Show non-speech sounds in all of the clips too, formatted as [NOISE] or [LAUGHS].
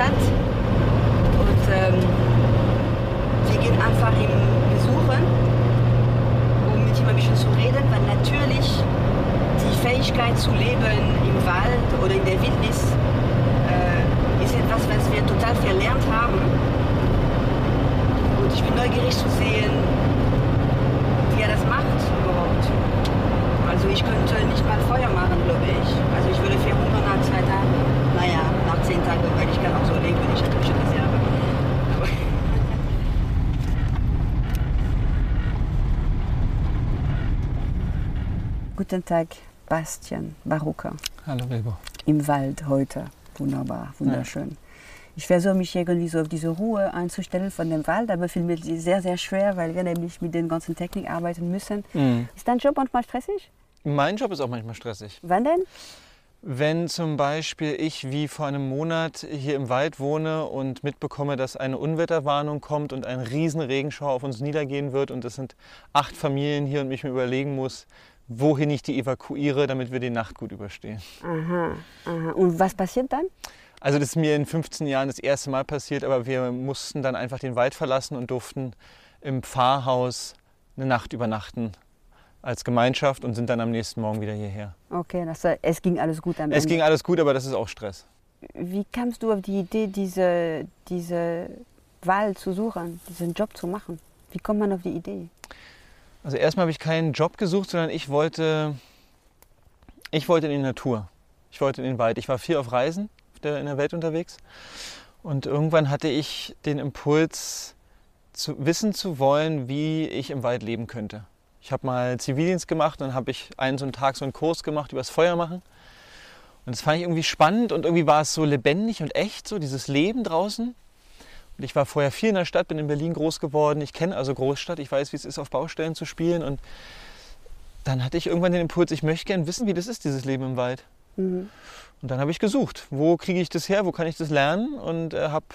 hat. Und ähm, wir gehen einfach ihm besuchen, um mit ihm ein bisschen zu reden, weil natürlich die Fähigkeit zu leben im Wald oder in der Wildnis äh, ist etwas, was wir total verlernt haben. Und ich bin neugierig zu sehen, wie er das macht überhaupt. Also ich könnte nicht mal Feuer machen, glaube ich. Also ich würde verhungern nach zwei Tagen. Naja, nach zehn Tagen, weil ich kann auch so leben, wenn ich eine Küche Reserve. Aber [LAUGHS] Guten Tag, Bastian Barucker. Hallo Wilbur. Im Wald heute. Wunderbar, wunderschön. Ich versuche mich irgendwie so auf diese Ruhe einzustellen von dem Wald, aber ist es sehr, sehr schwer, weil wir nämlich mit den ganzen Technik arbeiten müssen. Mhm. Ist dein Job manchmal stressig? Mein Job ist auch manchmal stressig. Wann denn? Wenn zum Beispiel ich wie vor einem Monat hier im Wald wohne und mitbekomme, dass eine Unwetterwarnung kommt und ein riesen Regenschauer auf uns niedergehen wird und es sind acht Familien hier und ich mir überlegen muss, wohin ich die evakuiere, damit wir die Nacht gut überstehen. Aha, aha. Und was passiert dann? Also das ist mir in 15 Jahren das erste Mal passiert, aber wir mussten dann einfach den Wald verlassen und durften im Pfarrhaus eine Nacht übernachten als Gemeinschaft und sind dann am nächsten Morgen wieder hierher. Okay, das, es ging alles gut am Es Ende. ging alles gut, aber das ist auch Stress. Wie kamst du auf die Idee, diese, diese Wahl zu suchen, diesen Job zu machen? Wie kommt man auf die Idee? Also erstmal habe ich keinen Job gesucht, sondern ich wollte, ich wollte in die Natur. Ich wollte in den Wald. Ich war viel auf Reisen in der Welt unterwegs und irgendwann hatte ich den Impuls, zu wissen zu wollen, wie ich im Wald leben könnte. Ich habe mal Zivildienst gemacht und dann habe ich einen so einen Tag so einen Kurs gemacht über das Feuer machen. Und das fand ich irgendwie spannend und irgendwie war es so lebendig und echt, so dieses Leben draußen. Und ich war vorher viel in der Stadt, bin in Berlin groß geworden. Ich kenne also Großstadt, ich weiß, wie es ist, auf Baustellen zu spielen. Und dann hatte ich irgendwann den Impuls, ich möchte gerne wissen, wie das ist, dieses Leben im Wald. Mhm. Und dann habe ich gesucht, wo kriege ich das her, wo kann ich das lernen? Und äh, habe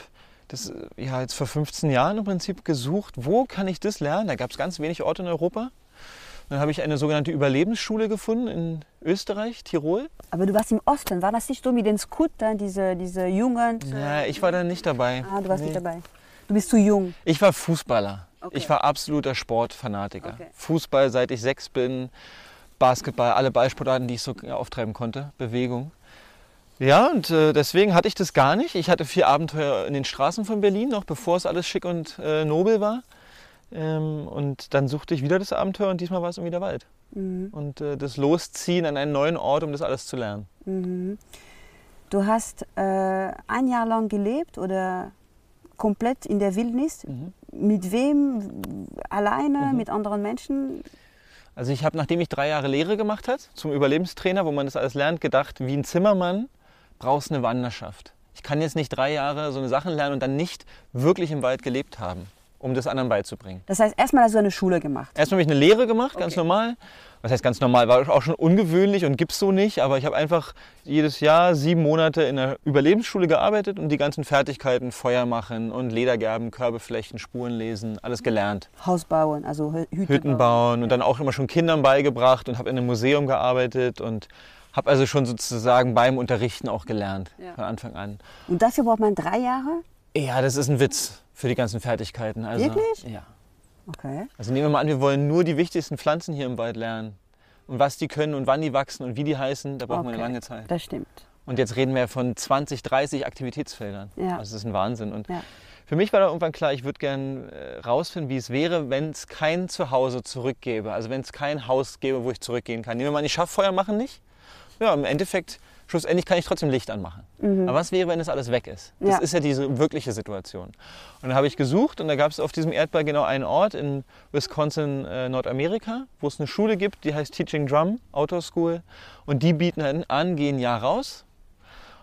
das äh, ja, jetzt vor 15 Jahren im Prinzip gesucht, wo kann ich das lernen? Da gab es ganz wenig Orte in Europa. Dann habe ich eine sogenannte Überlebensschule gefunden in Österreich, Tirol. Aber du warst im Osten, war das nicht so mit den Scootern, diese, diese Jungen? Ja, ich war da nicht dabei. Ah, du warst Nee. nicht dabei. Du bist zu jung. Ich war Fußballer. Okay. Ich war absoluter Sportfanatiker. Okay. Fußball, seit ich sechs bin, Basketball, alle Ballsportarten, die ich so auftreiben konnte, Bewegung. Ja, und äh, deswegen hatte ich das gar nicht. Ich hatte vier Abenteuer in den Straßen von Berlin, noch bevor es alles schick und äh, nobel war. Ähm, und dann suchte ich wieder das Abenteuer und diesmal war es irgendwie der Wald. Mhm. Und äh, das Losziehen an einen neuen Ort, um das alles zu lernen. Mhm. Du hast äh, ein Jahr lang gelebt oder komplett in der Wildnis. Mhm. Mit wem? Alleine? Mhm. Mit anderen Menschen? Also ich habe, nachdem ich drei Jahre Lehre gemacht habe, zum Überlebenstrainer, wo man das alles lernt, gedacht, wie ein Zimmermann brauchst eine Wanderschaft. Ich kann jetzt nicht drei Jahre so eine Sachen lernen und dann nicht wirklich im Wald gelebt haben, um das anderen beizubringen. Das heißt, erstmal hast du eine Schule gemacht. Erstmal habe ich eine Lehre gemacht, ganz Okay. normal. Was heißt ganz normal? War auch schon ungewöhnlich und gibt's so nicht. Aber ich habe einfach jedes Jahr sieben Monate in der Überlebensschule gearbeitet und die ganzen Fertigkeiten, Feuer machen und Ledergerben, Körbe flechten, Spuren lesen, alles gelernt. Haus bauen, also Hü- Hütte, Hütten bauen und dann auch immer schon Kindern beigebracht und habe in einem Museum gearbeitet und habe also schon sozusagen beim Unterrichten auch gelernt Ja. von Anfang an. Und dafür braucht man drei Jahre? Ja, das ist ein Witz für die ganzen Fertigkeiten. Also, Wirklich? Ja. Okay. Also nehmen wir mal an, wir wollen nur die wichtigsten Pflanzen hier im Wald lernen. Und was die können und wann die wachsen und wie die heißen, da brauchen wir Okay. eine lange Zeit. Das stimmt. Und jetzt reden wir von 20, 30 Aktivitätsfeldern. Ja. Also das ist ein Wahnsinn. Und Ja. für mich war da irgendwann klar, ich würde gern äh, rausfinden, wie es wäre, wenn es kein Zuhause zurückgäbe. Also wenn es kein Haus gäbe, wo ich zurückgehen kann. Nehmen wir mal an, ich schaffe Feuer machen nicht. Ja, im Endeffekt, schlussendlich kann ich trotzdem Licht anmachen. Aber was wäre, wenn das alles weg ist? Das Mhm. Ja. ist ja diese wirkliche Situation. Und dann habe ich gesucht und da gab es auf diesem Erdball genau einen Ort in Wisconsin, äh, Nordamerika, wo es eine Schule gibt, die heißt Teaching Drum, Outdoor School. Und die bieten dann an, geh ein Jahr raus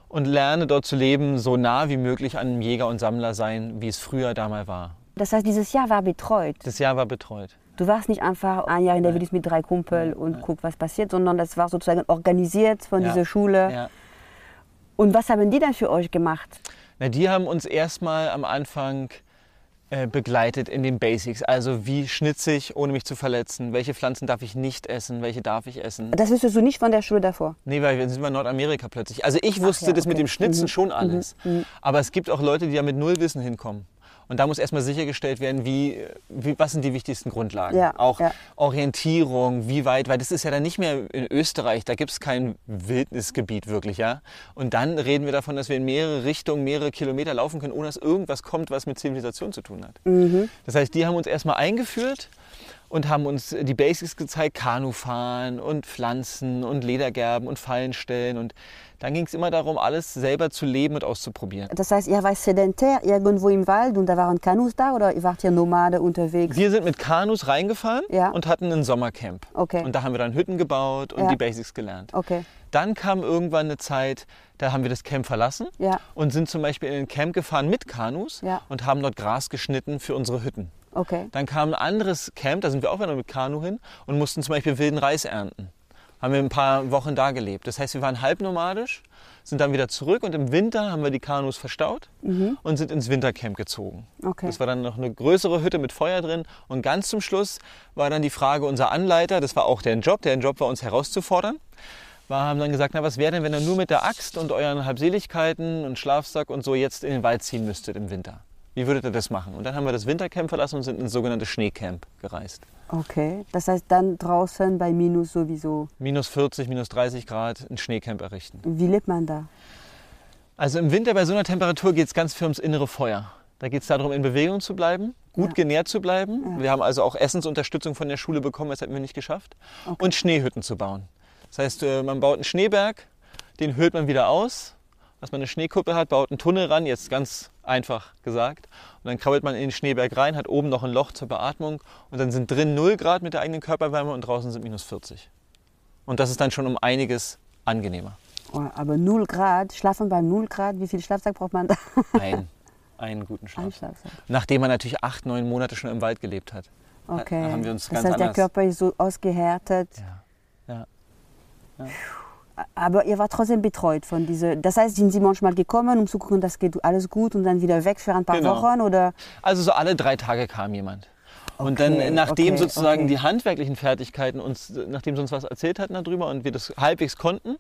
und lerne dort zu leben, so nah wie möglich an einem Jäger und Sammler sein, wie es früher da mal war. Das heißt, dieses Jahr war betreut. Das Jahr war betreut. Du warst nicht einfach ein Jahr in der Wildnis mit drei Kumpel und guck, was passiert, sondern das war sozusagen organisiert von dieser Schule. Und was haben die dann für euch gemacht? Na, die haben uns erstmal am Anfang äh, begleitet in den Basics. Also wie schnitze ich, ohne mich zu verletzen? Welche Pflanzen darf ich nicht essen? Welche darf ich essen? Das wüsstest du nicht von der Schule davor? Nee, weil wir sind in Nordamerika plötzlich. Also ich wusste ja, das mit dem Schnitzen Mhm. schon alles. Mhm. Aber es gibt auch Leute, die da mit null Wissen hinkommen. Und da muss erstmal sichergestellt werden, wie, wie, was sind die wichtigsten Grundlagen. Ja, auch ja. Orientierung, wie weit, weil das ist ja dann nicht mehr in Österreich, da gibt es kein Wildnisgebiet wirklich, ja. Und dann reden wir davon, dass wir in mehrere Richtungen, mehrere Kilometer laufen können, ohne dass irgendwas kommt, was mit Zivilisation zu tun hat. Mhm. Das heißt, die haben uns erstmal eingeführt und haben uns die Basics gezeigt, Kanufahren und Pflanzen und Ledergerben und Fallen stellen. Und dann ging es immer darum, alles selber zu leben und auszuprobieren. Das heißt, ihr wart sedentär irgendwo im Wald und da waren Kanus da oder ihr wart ihr Nomade unterwegs? Wir sind mit Kanus reingefahren Ja. und hatten ein Sommercamp. Okay. Und da haben wir dann Hütten gebaut und Ja. die Basics gelernt. Okay, Dann kam irgendwann eine Zeit, da haben wir das Camp verlassen ja, und sind zum Beispiel in ein Camp gefahren mit Kanus Ja. und haben dort Gras geschnitten für unsere Hütten. Okay. Dann kam ein anderes Camp, da sind wir auch wieder mit Kanu hin und mussten zum Beispiel wilden Reis ernten. Haben wir ein paar Wochen da gelebt. Das heißt, wir waren halbnomadisch, sind dann wieder zurück und im Winter haben wir die Kanus verstaut und sind ins Wintercamp gezogen. Mhm. Okay. Das war dann noch eine größere Hütte mit Feuer drin. Und ganz zum Schluss war dann die Frage, unser Anleiter, das war auch deren Job, deren Job war uns herauszufordern, war, haben dann gesagt, na was wäre denn, wenn ihr nur mit der Axt und euren Halbseligkeiten und Schlafsack und so jetzt in den Wald ziehen müsstet im Winter? Wie würdet ihr das machen? Und dann haben wir das Wintercamp verlassen und sind ins sogenannte Schneecamp gereist. Okay, das heißt dann draußen bei Minus sowieso. Minus 40, minus 30 Grad ein Schneecamp errichten. Wie lebt man da? Also im Winter bei so einer Temperatur geht es ganz viel ums innere Feuer. Da geht es darum, in Bewegung zu bleiben, gut Ja. genährt zu bleiben. Ja. Wir haben also auch Essensunterstützung von der Schule bekommen, das hätten wir nicht geschafft. Okay. Und Schneehütten zu bauen. Das heißt, äh, man baut einen Schneeberg, den höhlt man wieder aus, dass man eine Schneekuppe hat, baut einen Tunnel ran, jetzt ganz einfach gesagt. Und dann krabbelt man in den Schneeberg rein, hat oben noch ein Loch zur Beatmung und dann sind drin 0 Grad mit der eigenen Körperwärme und draußen sind minus 40. Und das ist dann schon um einiges angenehmer. Oh, aber 0 Grad, schlafen bei 0 Grad, wie viel Schlafsack braucht man da? Ein, einen [LAUGHS] guten Ein Schlaf. Schlafsack. Nachdem man natürlich acht, neun Monate schon im Wald gelebt hat. Okay. haben wir uns das ganz heißt, der anders- Körper ist so ausgehärtet. Ja. Ja. Aber ihr wart trotzdem betreut von diese. Das heißt, sind Sie manchmal gekommen, um zu gucken, das geht alles gut und dann wieder weg für ein paar Genau. Wochen oder? Also so alle drei Tage kam jemand. Und Okay, dann, nachdem okay, sozusagen okay. die handwerklichen Fertigkeiten uns, nachdem sie uns was erzählt hatten darüber und wir das halbwegs konnten,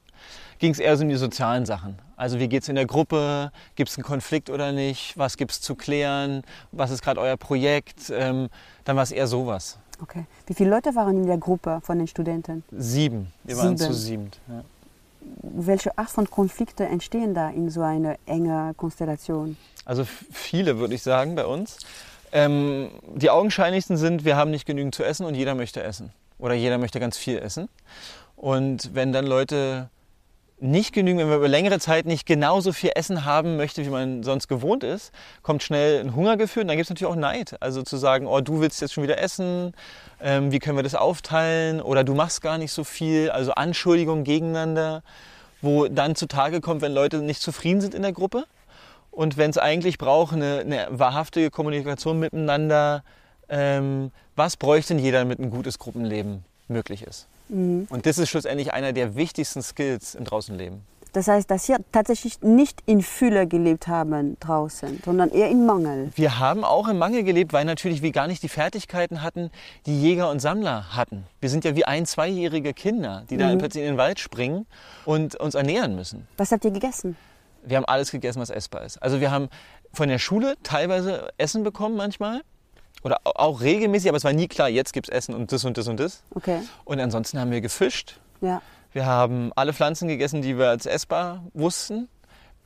ging es eher so um die sozialen Sachen. Also wie geht es in der Gruppe, gibt es einen Konflikt oder nicht, was gibt es zu klären, was ist gerade euer Projekt, ähm, dann war es eher sowas. Okay. Wie viele Leute waren in der Gruppe von den Studenten? Sieben, wir waren Sieben. zu siebend. Ja. Welche Art von Konflikte entstehen da in so einer engen Konstellation? Also viele, würde ich sagen, bei uns. Ähm, die augenscheinlichsten sind, wir haben nicht genügend zu essen und jeder möchte essen. Oder jeder möchte ganz viel essen. Und wenn dann Leute nicht genügend, wenn wir über längere Zeit nicht genauso viel Essen haben möchte, wie man sonst gewohnt ist, kommt schnell ein Hungergefühl und dann gibt es natürlich auch Neid. Also zu sagen, oh, du willst jetzt schon wieder essen, ähm, wie können wir das aufteilen oder du machst gar nicht so viel, also Anschuldigungen gegeneinander, wo dann zutage kommt, wenn Leute nicht zufrieden sind in der Gruppe und wenn es eigentlich braucht, eine, eine wahrhaftige Kommunikation miteinander, ähm, was bräuchte denn jeder, damit ein gutes Gruppenleben möglich ist? Mhm. Und das ist schlussendlich einer der wichtigsten Skills im Draußenleben. Das heißt, dass Sie tatsächlich nicht in Fülle gelebt haben draußen, sondern eher in Mangel. Wir haben auch im Mangel gelebt, weil natürlich wir gar nicht die Fertigkeiten hatten, die Jäger und Sammler hatten. Wir sind ja wie ein-, zweijährige Kinder, die da plötzlich in den Wald springen und uns ernähren müssen. Was habt ihr gegessen? Wir haben alles gegessen, was essbar ist. Also wir haben von der Schule teilweise Essen bekommen manchmal. Oder au- auch regelmäßig, aber es war nie klar, jetzt gibt es Essen und das und das und das. Okay. Und ansonsten haben wir gefischt. Ja. Wir haben alle Pflanzen gegessen, die wir als essbar wussten.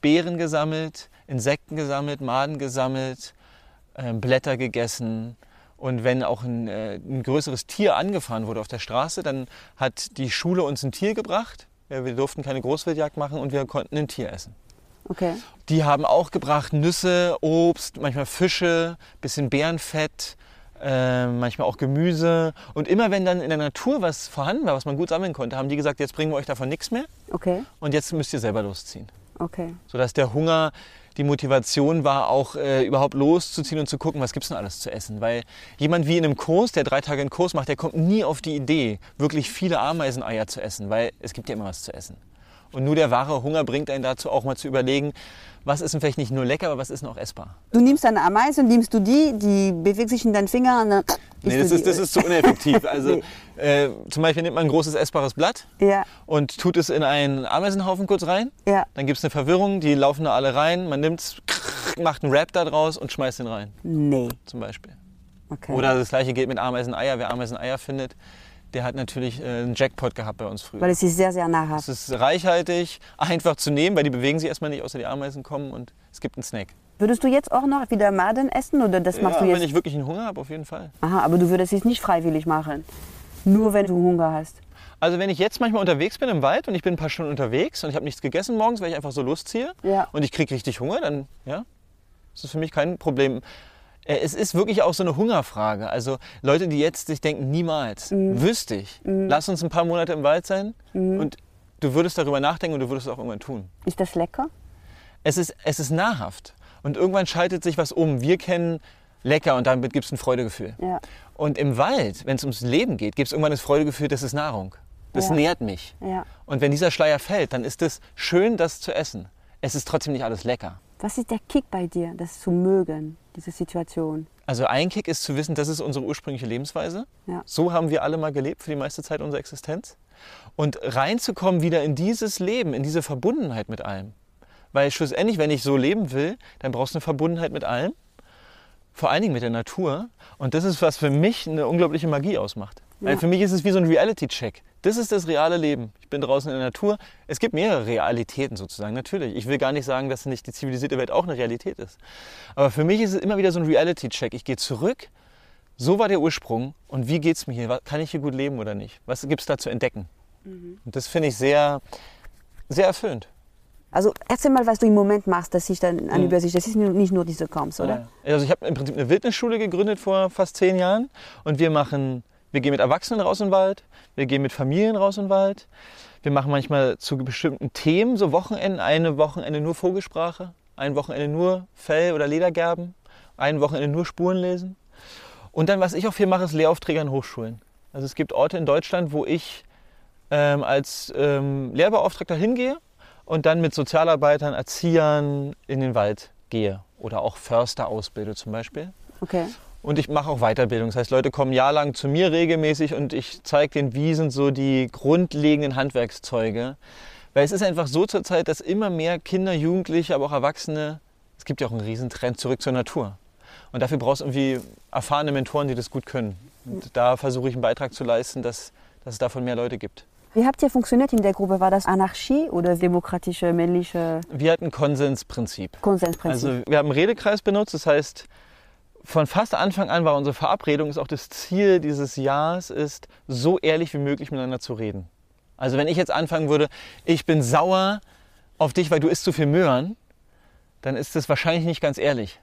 Beeren gesammelt, Insekten gesammelt, Maden gesammelt, ähm, Blätter gegessen. Und wenn auch ein, äh, ein größeres Tier angefahren wurde auf der Straße, dann hat die Schule uns ein Tier gebracht. Ja, Wir durften keine Großwildjagd machen und wir konnten ein Tier essen. Okay. Die haben auch gebracht Nüsse, Obst, manchmal Fische, bisschen Bärenfett, äh, manchmal auch Gemüse. Und immer wenn dann in der Natur was vorhanden war, was man gut sammeln konnte, haben die gesagt, jetzt bringen wir euch davon nichts mehr Okay. und jetzt müsst ihr selber losziehen. Okay. Sodass der Hunger die Motivation war, auch äh, überhaupt loszuziehen und zu gucken, was gibt's denn alles zu essen. Weil jemand wie in einem Kurs, der drei Tage einen Kurs macht, der kommt nie auf die Idee, wirklich viele Ameiseneier zu essen, weil es gibt ja immer was zu essen. Und nur der wahre Hunger bringt einen dazu, auch mal zu überlegen, was ist denn vielleicht nicht nur lecker, aber was ist noch essbar. Du nimmst eine Ameise, nimmst du die, die bewegt sich in deinen Finger und dann Nee, das ist, das ist zu ineffektiv. [LAUGHS] Also Nee. äh, zum Beispiel nimmt man ein großes essbares Blatt Ja, und tut es in einen Ameisenhaufen kurz rein. ja. Dann gibt es eine Verwirrung, die laufen da alle rein. Man nimmt es, macht einen Rap da draus und schmeißt den rein, Nee. zum Beispiel. Okay. Oder das gleiche gilt mit Ameiseneier. Wer Ameiseneier findet, der hat natürlich äh, einen Jackpot gehabt bei uns früher. Weil es ist sehr, sehr nahrhaft. Es ist reichhaltig, [LAUGHS] einfach zu nehmen, weil die bewegen sich erstmal nicht, außer die Ameisen kommen und es gibt einen Snack. Würdest du jetzt auch noch wieder Maden essen oder das machst ja, du wenn jetzt? ich wirklich einen Hunger habe, auf jeden Fall. Aha, aber du würdest es nicht freiwillig machen. Nur wenn du Hunger hast. Also wenn ich jetzt manchmal unterwegs bin im Wald und ich bin ein paar Stunden unterwegs und ich habe nichts gegessen morgens, weil ich einfach so Lust ziehe Ja. und ich kriege richtig Hunger, dann ja, ist das für mich kein Problem. Äh, Es ist wirklich auch so eine Hungerfrage. Also Leute, die jetzt sich denken, niemals, Mhm. wüsste ich, lass uns ein paar Monate im Wald sein und du würdest darüber nachdenken und du würdest es auch irgendwann tun. Ist das lecker? Es ist, es ist nahrhaft und irgendwann schaltet sich was um. Wir kennen lecker und damit gibt es ein Freudegefühl. Ja. Und im Wald, wenn es ums Leben geht, gibt es irgendwann das Freudegefühl, das ist Nahrung. Das Ja. nährt mich. Ja. Und wenn dieser Schleier fällt, dann ist es schön, das zu essen. Es ist trotzdem nicht alles lecker. Was ist der Kick bei dir, das zu mögen, diese Situation? Also ein Kick ist zu wissen, das ist unsere ursprüngliche Lebensweise. Ja. So haben wir alle mal gelebt für die meiste Zeit unserer Existenz. Und reinzukommen wieder in dieses Leben, in diese Verbundenheit mit allem. Weil schlussendlich, wenn ich so leben will, dann brauchst du eine Verbundenheit mit allem. Vor allen Dingen mit der Natur. Und das ist, was für mich eine unglaubliche Magie ausmacht. Weil Ja. für mich ist es wie so ein Reality-Check. Das ist das reale Leben. Ich bin draußen in der Natur. Es gibt mehrere Realitäten sozusagen, natürlich. Ich will gar nicht sagen, dass nicht die zivilisierte Welt auch eine Realität ist. Aber für mich ist es immer wieder so ein Reality-Check. Ich gehe zurück. So war der Ursprung. Und wie geht es mir hier? Kann ich hier gut leben oder nicht? Was gibt es da zu entdecken? Und das finde ich sehr, sehr erfüllend. Also erzähl mal, was du im Moment machst, dass ich dann an Übersicht. Das ist nicht nur diese Camps, oder? Also ich habe im Prinzip eine Wildnisschule gegründet vor fast zehn Jahren und wir machen, wir gehen mit Erwachsenen raus in den Wald, wir gehen mit Familien raus in den Wald, wir machen manchmal zu bestimmten Themen so Wochenenden, eine Wochenende nur Vogelsprache, ein Wochenende nur Fell- oder Ledergerben, ein Wochenende nur Spuren lesen. Und dann, was ich auch viel mache, ist Lehraufträge an Hochschulen. Also es gibt Orte in Deutschland, wo ich ähm, als ähm, Lehrbeauftragter hingehe und dann mit Sozialarbeitern, Erziehern in den Wald gehe oder auch Förster ausbilde zum Beispiel. Okay. Und ich mache auch Weiterbildung. Das heißt, Leute kommen jahrelang zu mir regelmäßig und ich zeige denen, wie sind so die grundlegenden Handwerkszeuge. Weil es ist einfach so zurzeit, dass immer mehr Kinder, Jugendliche, aber auch Erwachsene, es gibt ja auch einen Riesentrend zurück zur Natur. Und dafür brauchst du irgendwie erfahrene Mentoren, die das gut können. Und da versuche ich einen Beitrag zu leisten, dass, dass es davon mehr Leute gibt. Wie habt ihr funktioniert in der Gruppe? War das Anarchie oder demokratische, männliche Wir hatten Konsensprinzip. Konsensprinzip? Also wir haben einen Redekreis benutzt, das heißt, von fast Anfang an war unsere Verabredung, ist auch das Ziel dieses Jahres, ist, so ehrlich wie möglich miteinander zu reden. Also wenn ich jetzt anfangen würde, ich bin sauer auf dich, weil du isst zu viel Möhren, dann ist das wahrscheinlich nicht ganz ehrlich.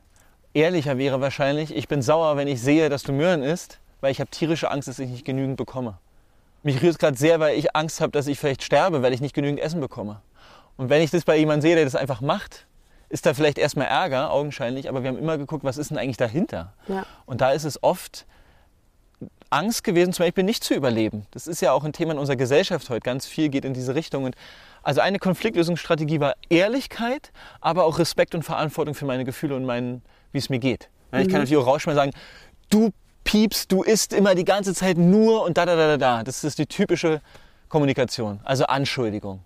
Ehrlicher wäre wahrscheinlich, ich bin sauer, wenn ich sehe, dass du Möhren isst, weil ich habe tierische Angst, dass ich nicht genügend bekomme. Mich rührt es gerade sehr, weil ich Angst habe, dass ich vielleicht sterbe, weil ich nicht genügend Essen bekomme. Und wenn ich das bei jemandem sehe, der das einfach macht, ist da vielleicht erstmal Ärger, augenscheinlich, aber wir haben immer geguckt, was ist denn eigentlich dahinter? Ja. Und da ist es oft Angst gewesen, zum Beispiel nicht zu überleben. Das ist ja auch ein Thema in unserer Gesellschaft heute. Ganz viel geht in diese Richtung. Und also eine Konfliktlösungsstrategie war Ehrlichkeit, aber auch Respekt und Verantwortung für meine Gefühle und mein, wie es mir geht. Ja, Ich kann natürlich auch rausschmeißen und sagen, du piepst, du isst immer die ganze Zeit nur und da, da, da, da, da. Das ist die typische Kommunikation, also Anschuldigung.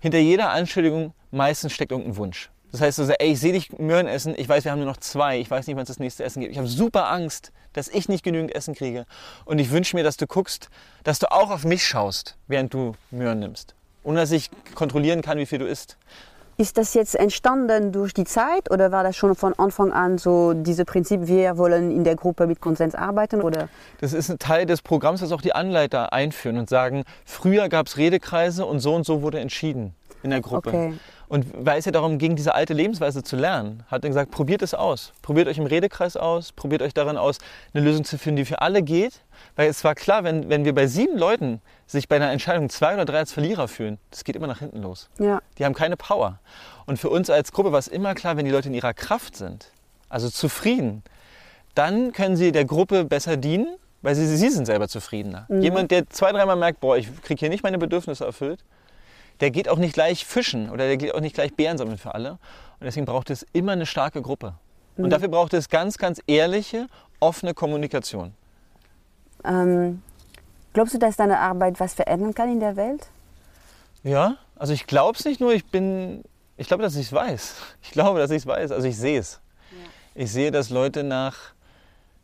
Hinter jeder Anschuldigung meistens steckt irgendein Wunsch. Das heißt, du sagst, ey, ich sehe dich Möhren essen, ich weiß, wir haben nur noch zwei, ich weiß nicht, wann es das nächste Essen gibt. Ich habe super Angst, dass ich nicht genügend Essen kriege. Und ich wünsche mir, dass du guckst, dass du auch auf mich schaust, während du Möhren nimmst. Ohne dass ich kontrollieren kann, wie viel du isst. Ist das jetzt entstanden durch die Zeit oder war das schon von Anfang an so dieses Prinzip, wir wollen in der Gruppe mit Konsens arbeiten? Oder? Das ist ein Teil des Programms, das auch die Anleiter einführen und sagen, früher gab es Redekreise und so und so wurde entschieden in der Gruppe. Okay. Und weil es ja darum ging, diese alte Lebensweise zu lernen, hat er gesagt, probiert es aus. Probiert euch im Redekreis aus, probiert euch daran aus, eine Lösung zu finden, die für alle geht. Weil es war klar, wenn, wenn wir bei sieben Leuten sich bei einer Entscheidung zwei oder drei als Verlierer fühlen, das geht immer nach hinten los. Ja. Die haben keine Power. Und für uns als Gruppe war es immer klar, wenn die Leute in ihrer Kraft sind, also zufrieden, dann können sie der Gruppe besser dienen, weil sie, sie sind selber zufriedener. Jemand, der zwei, dreimal merkt, boah, ich kriege hier nicht meine Bedürfnisse erfüllt, der geht auch nicht gleich fischen oder der geht auch nicht gleich Bären sammeln für alle. Und deswegen braucht es immer eine starke Gruppe. Und dafür braucht es ganz, ganz ehrliche, offene Kommunikation. Ähm, glaubst du, dass deine Arbeit was verändern kann in der Welt? Ja, also ich glaube es nicht nur, ich bin, ich glaube, dass ich es weiß. [LAUGHS] Ich glaube, dass ich es weiß, also ich sehe es. Ich sehe, dass Leute nach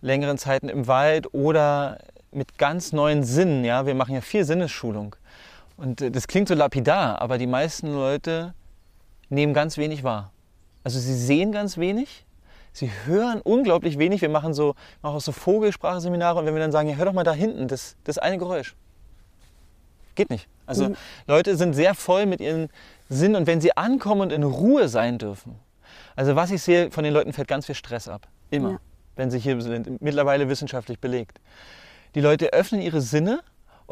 längeren Zeiten im Wald oder mit ganz neuen Sinnen, ja, wir machen ja viel Sinnesschulung. Und äh, das klingt so lapidar, aber die meisten Leute nehmen ganz wenig wahr. Also sie sehen ganz wenig, sie hören unglaublich wenig. Wir machen so, machen auch so Vogelspracheseminare und wenn wir dann sagen, ja, hör doch mal da hinten, das, das eine Geräusch. Geht nicht. Also Mhm. Leute sind sehr voll mit ihren Sinnen und wenn sie ankommen und in Ruhe sein dürfen. Also was ich sehe, von den Leuten fällt ganz viel Stress ab. Immer. Ja. Wenn sie hier sind. Mittlerweile wissenschaftlich belegt. Die Leute öffnen ihre Sinne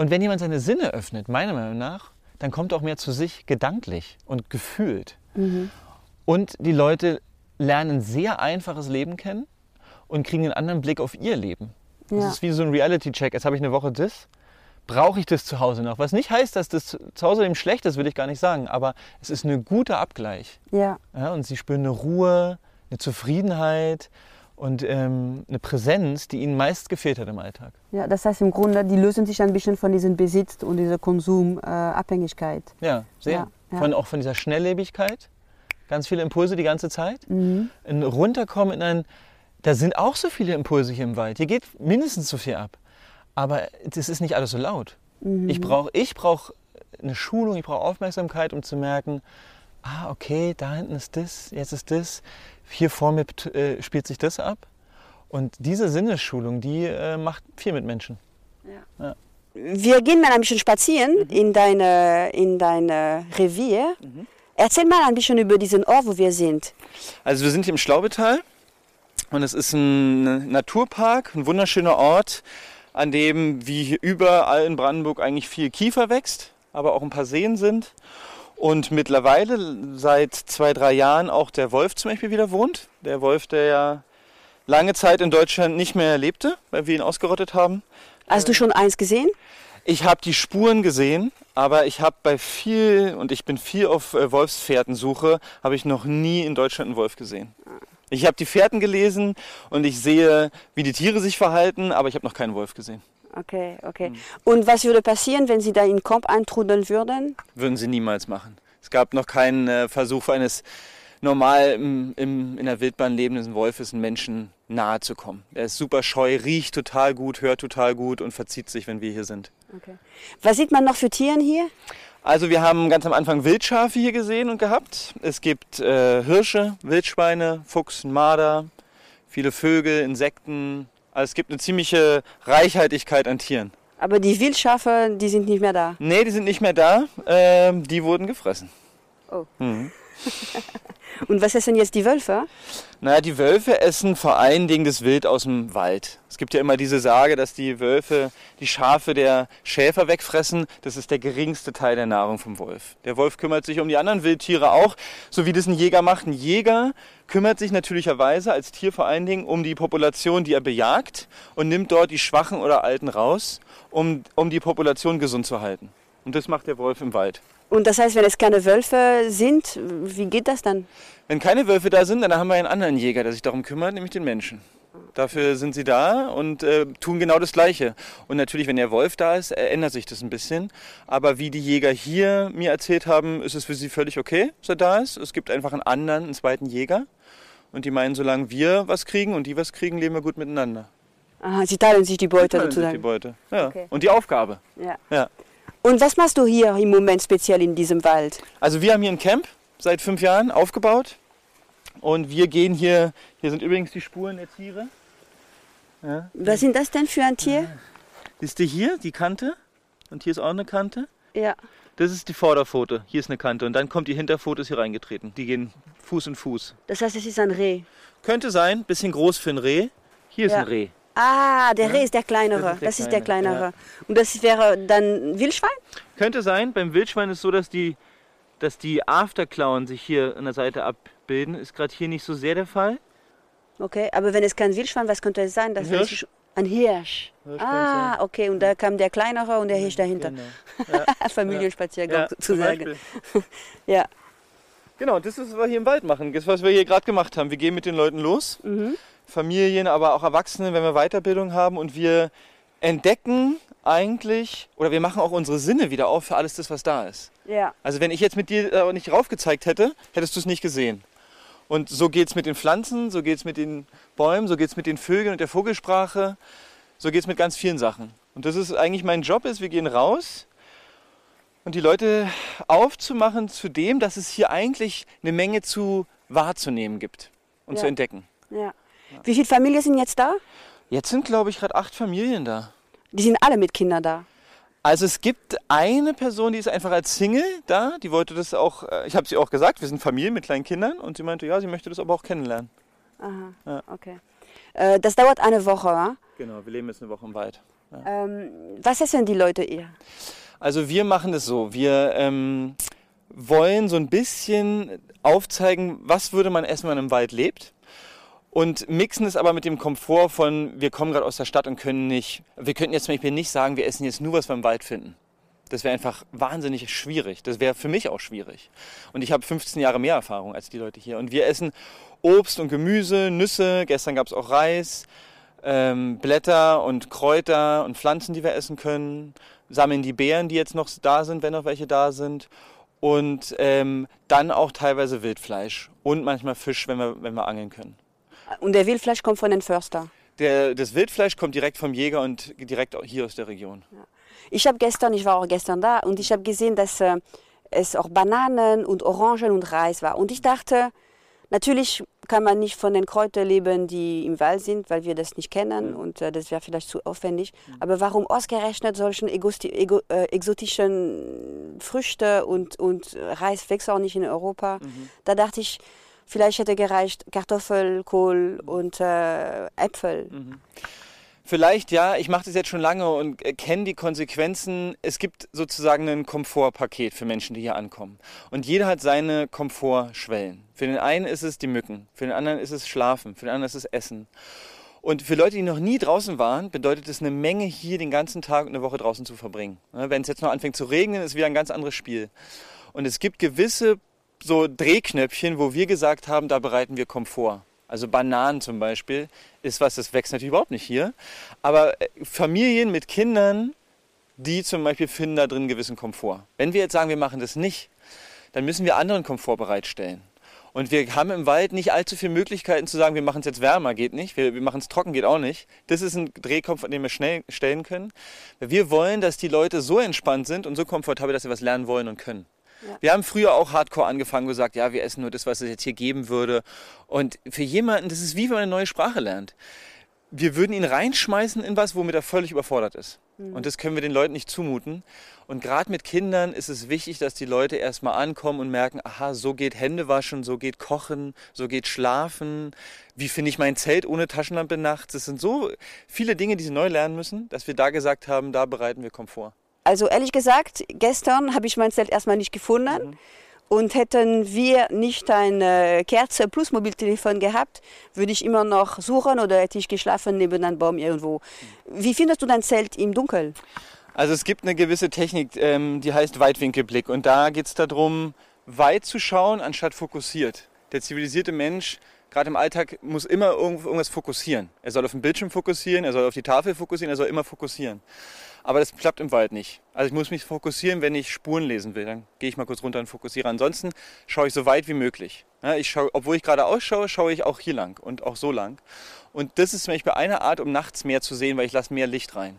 und wenn jemand seine Sinne öffnet, meiner Meinung nach, dann kommt er auch mehr zu sich gedanklich und gefühlt. Und die Leute lernen ein sehr einfaches Leben kennen und kriegen einen anderen Blick auf ihr Leben. Das Ja. ist wie so ein Reality-Check. Jetzt habe ich eine Woche das. Brauche ich das zu Hause noch? Was nicht heißt, dass das zu Hause eben schlecht ist, will ich gar nicht sagen. Aber es ist ein guter Abgleich. Ja. Ja, und sie spüren eine Ruhe, eine Zufriedenheit und ähm, eine Präsenz, die ihnen meist gefehlt hat im Alltag. ja, das heißt im Grunde, die lösen sich ein bisschen von diesem Besitz und dieser Konsumabhängigkeit. Äh. Ja, sehr. Ja, ja. Von, auch von dieser Schnelllebigkeit. Ganz viele Impulse die ganze Zeit. Mhm. Ein Runterkommen in ein. Da sind auch so viele Impulse hier im Wald. Hier geht mindestens so viel ab. Aber das ist nicht alles so laut. Mhm. Ich brauche ich brauch eine Schulung, ich brauche Aufmerksamkeit, um zu merken, ah, okay, da hinten ist das, jetzt ist das, hier vor mir äh, spielt sich das ab. Und diese Sinnesschulung, die äh, macht viel mit Menschen. Wir gehen mal ein bisschen spazieren in deine, in deine Revier. Erzähl mal ein bisschen über diesen Ort, wo wir sind. Also wir sind hier im Schlaubetal und es ist ein Naturpark, ein wunderschöner Ort, an dem wie hier überall in Brandenburg eigentlich viel Kiefer wächst, aber auch ein paar Seen sind. Und mittlerweile seit zwei, drei Jahren auch der Wolf zum Beispiel wieder wohnt. Der Wolf, der ja lange Zeit in Deutschland nicht mehr lebte, weil wir ihn ausgerottet haben. Hast du schon eins gesehen? Ich habe die Spuren gesehen, aber ich habe bei viel, und ich bin viel auf äh, Wolfsfährtensuche, habe ich noch nie in Deutschland einen Wolf gesehen. Ich habe die Fährten gelesen und ich sehe, wie die Tiere sich verhalten, aber ich habe noch keinen Wolf gesehen. Okay, okay. Und was würde passieren, wenn sie da in den Kamp eintrudeln würden? Würden sie niemals machen. Es gab noch keinen äh, Versuch eines normal im, im, in der Wildbahn lebenden Wolfes, einen Menschen nahe zu kommen. Er ist super scheu, riecht total gut, hört total gut und verzieht sich, wenn wir hier sind. Okay. Was sieht man noch für Tieren hier? Also wir haben ganz am Anfang Wildschafe hier gesehen und gehabt. Es gibt äh, Hirsche, Wildschweine, Fuchs, Marder, viele Vögel, Insekten. Also es gibt eine ziemliche Reichhaltigkeit an Tieren. Aber die Wildschafe, die sind nicht mehr da. Nee, die sind nicht mehr da. Ähm, die wurden gefressen. Oh. Mhm. Und was essen jetzt die Wölfe? Naja, die Wölfe essen vor allen Dingen das Wild aus dem Wald. Es gibt ja immer diese Sage, dass die Wölfe die Schafe der Schäfer wegfressen. Das ist der geringste Teil der Nahrung vom Wolf. Der Wolf kümmert sich um die anderen Wildtiere auch, so wie das ein Jäger macht. Ein Jäger kümmert sich natürlicherweise als Tier vor allen Dingen um die Population, die er bejagt und nimmt dort die Schwachen oder Alten raus, um, um die Population gesund zu halten. Und das macht der Wolf im Wald. Und das heißt, wenn es keine Wölfe sind, wie geht das dann? Wenn keine Wölfe da sind, dann haben wir einen anderen Jäger, der sich darum kümmert, nämlich den Menschen. Dafür sind sie da und äh, tun genau das Gleiche. Und natürlich, wenn der Wolf da ist, äh, ändert sich das ein bisschen. Aber wie die Jäger hier mir erzählt haben, ist es für sie völlig okay, dass er da ist. Es gibt einfach einen anderen, einen zweiten Jäger. Und die meinen, solange wir was kriegen und die was kriegen, leben wir gut miteinander. Aha, sie teilen sich die Beute Teilen sich sozusagen. Die Beute. Ja. Okay. Und die Aufgabe. Ja. Ja. Und was machst du hier im Moment speziell in diesem Wald? Also wir haben hier ein Camp seit fünf Jahren aufgebaut. Und wir gehen hier, hier sind übrigens die Spuren der Tiere. Ja. Was sind das denn für ein Tier? Siehst du hier die Kante? Und hier ist auch eine Kante. Ja. Das ist die Vorderpfote. Hier ist eine Kante. Und dann kommt die Hinterpfote ist hier reingetreten. Die gehen Fuß in Fuß. Das heißt, es ist ein Reh. Könnte sein, bisschen groß für ein Reh. Hier ist Ja. ein Reh. Ah, der Reh ist der kleinere. Das ist der Das ist der Kleine, kleinere. Und das wäre dann Wildschwein? Könnte sein, beim Wildschwein ist es so, dass die, dass die Afterklauen sich hier an der Seite abbilden. Ist gerade hier nicht so sehr der Fall. Okay, aber wenn es kein Wildschwein, was könnte es sein? Das Ein Hirsch? Ein Hirsch. Kann Ah, okay. Und da kam der kleinere und der Hirsch dahinter. Genau. [LAUGHS] Ja. Familienspaziergang Ja, sozusagen. [LAUGHS] Ja. Genau, das ist, was wir hier im Wald machen. Das ist, was wir hier gerade gemacht haben. Wir gehen mit den Leuten los, Mhm. Familien, aber auch Erwachsene, wenn wir Weiterbildung haben und wir entdecken eigentlich, oder wir machen auch unsere Sinne wieder auf für alles das, was da ist. Ja. Also wenn ich jetzt mit dir äh, nicht raufgezeigt hätte, hättest du es nicht gesehen. Und so geht es mit den Pflanzen, so geht es mit den Bäumen, so geht es mit den Vögeln und der Vogelsprache, so geht es mit ganz vielen Sachen. Und das ist eigentlich mein Job ist, wir gehen raus und die Leute aufzumachen zu dem, dass es hier eigentlich eine Menge zu wahrzunehmen gibt und Ja. zu entdecken. ja. Wie viele Familien sind jetzt da? Jetzt sind, glaube ich, gerade acht Familien da. Die sind alle mit Kindern da. Also es gibt eine Person, die ist einfach als Single da, die wollte das auch, äh, ich habe sie auch gesagt, wir sind Familie mit kleinen Kindern und sie meinte, ja, sie möchte das aber auch kennenlernen. Aha. Ja. Okay. Äh, das dauert eine Woche. wa? Genau, wir leben jetzt eine Woche im Wald. Ähm, was essen die Leute hier? Also wir machen das so, wir ähm, wollen so ein bisschen aufzeigen, was würde man essen, wenn man im Wald lebt. Und mixen es aber mit dem Komfort von, wir kommen gerade aus der Stadt und können nicht, wir könnten jetzt zum Beispiel nicht sagen, wir essen jetzt nur, was wir im Wald finden. Das wäre einfach wahnsinnig schwierig. Das wäre für mich auch schwierig. Und ich habe 15 Jahre mehr Erfahrung als die Leute hier. Und wir essen Obst und Gemüse, Nüsse, gestern gab es auch Reis, ähm, Blätter und Kräuter und Pflanzen, die wir essen können, sammeln die Beeren, die jetzt noch da sind, wenn noch welche da sind. Und ähm, dann auch teilweise Wildfleisch und manchmal Fisch, wenn wir, wenn wir angeln können. Und der Wildfleisch kommt von den Förster. Der, das Wildfleisch kommt direkt vom Jäger und direkt hier aus der Region. Ich habe gestern, ich war auch gestern da und ich habe gesehen, dass äh, es auch Bananen und Orangen und Reis war. Und ich dachte, natürlich kann man nicht von den Kräutern leben, die im Wald sind, weil wir das nicht kennen und äh, das wäre vielleicht zu aufwendig. Aber warum ausgerechnet solchen ego, äh, exotischen Früchte und, und Reis wächst auch nicht in Europa? Da dachte ich, vielleicht hätte gereicht Kartoffel, Kohl und äh, Äpfel. Vielleicht ja, ich mache das jetzt schon lange und kenne die Konsequenzen. Es gibt sozusagen ein Komfortpaket für Menschen, die hier ankommen. Und jeder hat seine Komfortschwellen. Für den einen ist es die Mücken, für den anderen ist es Schlafen, für den anderen ist es Essen. Und für Leute, die noch nie draußen waren, bedeutet es eine Menge, hier den ganzen Tag und eine Woche draußen zu verbringen. Ne, Wenn es jetzt noch anfängt zu regnen, ist wieder ein ganz anderes Spiel. Und es gibt gewisse so Drehknöpfchen, wo wir gesagt haben, da bereiten wir Komfort. Also Bananen zum Beispiel ist was, das wächst natürlich überhaupt nicht hier. Aber äh, Familien mit Kindern, die zum Beispiel finden da drin gewissen Komfort. Wenn wir jetzt sagen, wir machen das nicht, dann müssen wir anderen Komfort bereitstellen. Und wir haben im Wald nicht allzu viele Möglichkeiten zu sagen, wir machen es jetzt wärmer, geht nicht. Wir, wir machen es trocken, geht auch nicht. Das ist ein Drehkopf, den wir schnell stellen können. Wir wollen, dass die Leute so entspannt sind und so komfortabel, dass sie was lernen wollen und können. Wir haben früher auch hardcore angefangen und gesagt, ja, wir essen nur das, was es jetzt hier geben würde. Und für jemanden, das ist wie wenn man eine neue Sprache lernt. Wir würden ihn reinschmeißen in was, womit er völlig überfordert ist. Und das können wir den Leuten nicht zumuten. Und gerade mit Kindern ist es wichtig, dass die Leute erstmal ankommen und merken, aha, so geht Hände waschen, so geht Kochen, so geht Schlafen. Wie finde ich mein Zelt ohne Taschenlampe nachts? Das sind so viele Dinge, die sie neu lernen müssen, dass wir da gesagt haben, da bereiten wir Komfort. Also ehrlich gesagt, gestern habe ich mein Zelt erstmal nicht gefunden. Und hätten wir nicht eine Kerze plus Mobiltelefon gehabt, würde ich immer noch suchen oder hätte ich geschlafen neben einem Baum irgendwo. Wie findest du dein Zelt im Dunkeln? Also es gibt eine gewisse Technik, ähm, die heißt Weitwinkelblick. Und da geht es darum, weit zu schauen, anstatt fokussiert. Der zivilisierte Mensch, gerade im Alltag, muss immer irgendwas fokussieren. Er soll auf den Bildschirm fokussieren, er soll auf die Tafel fokussieren, er soll immer fokussieren. Aber das klappt im Wald nicht. Also ich muss mich fokussieren, wenn ich Spuren lesen will. Dann gehe ich mal kurz runter und fokussiere. Ansonsten schaue ich so weit wie möglich. Ich schaue, obwohl ich gerade ausschaue, schaue ich auch hier lang und auch so lang. Und das ist zum Beispiel eine Art, um nachts mehr zu sehen, weil ich lasse mehr Licht rein.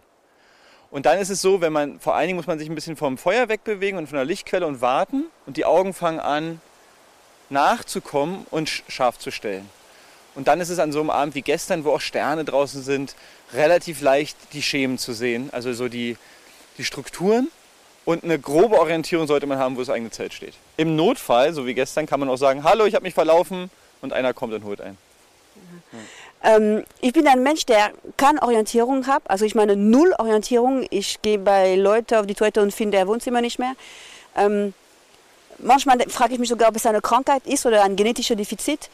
Und dann ist es so, wenn man, vor allen Dingen muss man sich ein bisschen vom Feuer wegbewegen und von der Lichtquelle und warten. Und die Augen fangen an, nachzukommen und sch- scharf zu stellen. Und dann ist es an so einem Abend wie gestern, wo auch Sterne draußen sind, relativ leicht die Schemen zu sehen. Also so die, die Strukturen. Und eine grobe Orientierung sollte man haben, wo das eigene Zelt steht. Im Notfall, so wie gestern, kann man auch sagen, hallo, ich habe mich verlaufen. Und einer kommt und holt ein. Ähm, ich bin ein Mensch, der keine Orientierung hat. Also ich meine null Orientierung. Ich gehe bei Leuten auf die Toilette und finde ihr Wohnzimmer nicht mehr. Ähm, manchmal frage ich mich sogar, ob es eine Krankheit ist oder ein genetisches Defizit.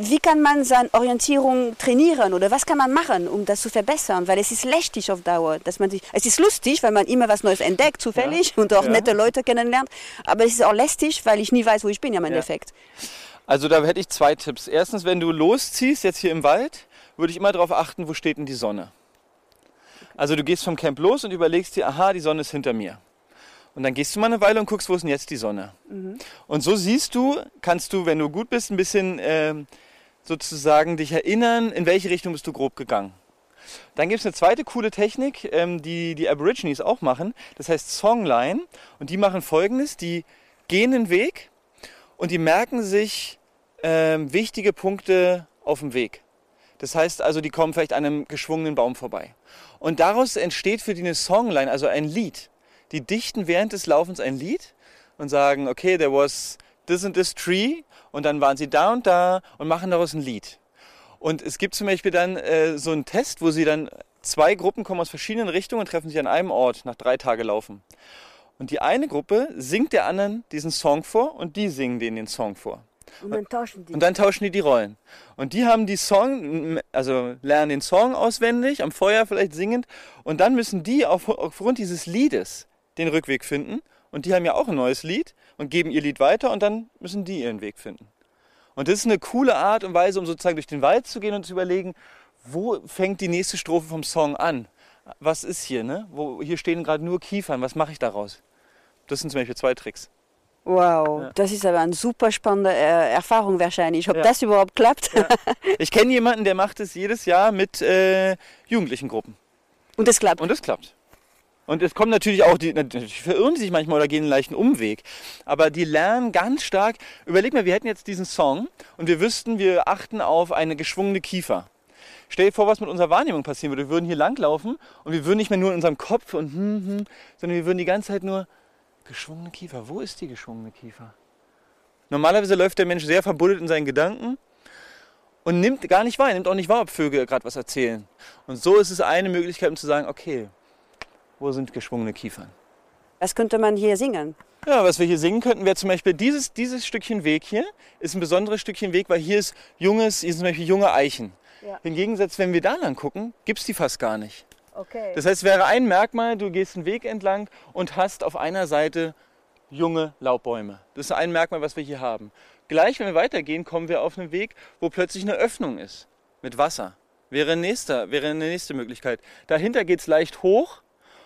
wie kann man seine Orientierung trainieren oder was kann man machen, um das zu verbessern? Weil es ist lästig auf Dauer, dass man sich, es ist lustig, weil man immer was Neues entdeckt, zufällig und auch Ja. nette Leute kennenlernt, aber es ist auch lästig, weil ich nie weiß, wo ich bin, ja, im Ja. Endeffekt. Also da hätte ich zwei Tipps. Erstens, wenn du losziehst, jetzt hier im Wald, würde ich immer darauf achten, wo steht denn die Sonne. Also du gehst vom Camp los und überlegst dir, aha, die Sonne ist hinter mir. Und dann gehst du mal eine Weile und guckst, wo ist denn jetzt die Sonne. Und so siehst du, kannst du, wenn du gut bist, ein bisschen ähm, sozusagen dich erinnern, in welche Richtung bist du grob gegangen. Dann gibt es eine zweite coole Technik, ähm, die die Aborigines auch machen. Das heißt Songline. Und die machen folgendes: Die gehen den Weg und die merken sich ähm, wichtige Punkte auf dem Weg. Das heißt also, die kommen vielleicht an einem geschwungenen Baum vorbei. Und daraus entsteht für die eine Songline, also ein Lied. Die dichten während des Laufens ein Lied und sagen, okay, there was this and this tree und dann waren sie da und da und machen daraus ein Lied. Und es gibt zum Beispiel dann äh, so einen Test, wo sie dann zwei Gruppen kommen aus verschiedenen Richtungen und treffen sich an einem Ort nach drei Tagen Laufen. Und die eine Gruppe singt der anderen diesen Song vor und die singen denen den Song vor. Und dann tauschen die. Und dann tauschen die die Rollen. Und die haben die Song, also lernen den Song auswendig, am Feuer vielleicht singend. Und dann müssen die auf, aufgrund dieses Liedes den Rückweg finden. Und die haben ja auch ein neues Lied und geben ihr Lied weiter und dann müssen die ihren Weg finden. Und das ist eine coole Art und Weise, um sozusagen durch den Wald zu gehen und zu überlegen, wo fängt die nächste Strophe vom Song an? Was ist hier? Ne? Wo, hier stehen gerade nur Kiefern, was mache ich daraus? Das sind zum Beispiel zwei Tricks. Wow, Ja. das ist aber eine super spannende äh, Erfahrung wahrscheinlich, ob Ja. das überhaupt klappt. Ich kenne jemanden, der macht es jedes Jahr mit äh, jugendlichen Gruppen. Und es klappt. Und es klappt. Und es kommen natürlich auch, die natürlich verirren sich manchmal oder gehen einen leichten Umweg. Aber die lernen ganz stark. Überleg mal, wir hätten jetzt diesen Song und wir wüssten, wir achten auf eine geschwungene Kiefer. Stell dir vor, was mit unserer Wahrnehmung passieren würde. Wir würden hier langlaufen und wir würden nicht mehr nur in unserem Kopf und hm, hm, sondern wir würden die ganze Zeit nur geschwungene Kiefer. Wo ist die geschwungene Kiefer? Normalerweise läuft der Mensch sehr verbuddelt in seinen Gedanken und nimmt gar nicht wahr, nimmt auch nicht wahr, ob Vögel gerade was erzählen. Und so ist es eine Möglichkeit, um zu sagen, okay, wo sind geschwungene Kiefern? Was könnte man hier singen? Ja, was wir hier singen könnten, wäre zum Beispiel dieses, dieses Stückchen Weg hier, ist ein besonderes Stückchen Weg, weil hier ist junges, hier sind zum Beispiel junge Eichen. Ja. Im Gegensatz, wenn wir da lang gucken, gibt es die fast gar nicht. Okay. Das heißt, es wäre ein Merkmal, du gehst einen Weg entlang und hast auf einer Seite junge Laubbäume. Das ist ein Merkmal, was wir hier haben. Gleich, wenn wir weitergehen, kommen wir auf einen Weg, wo plötzlich eine Öffnung ist mit Wasser. Wäre, nächster, wäre eine nächste Möglichkeit. Dahinter geht es leicht hoch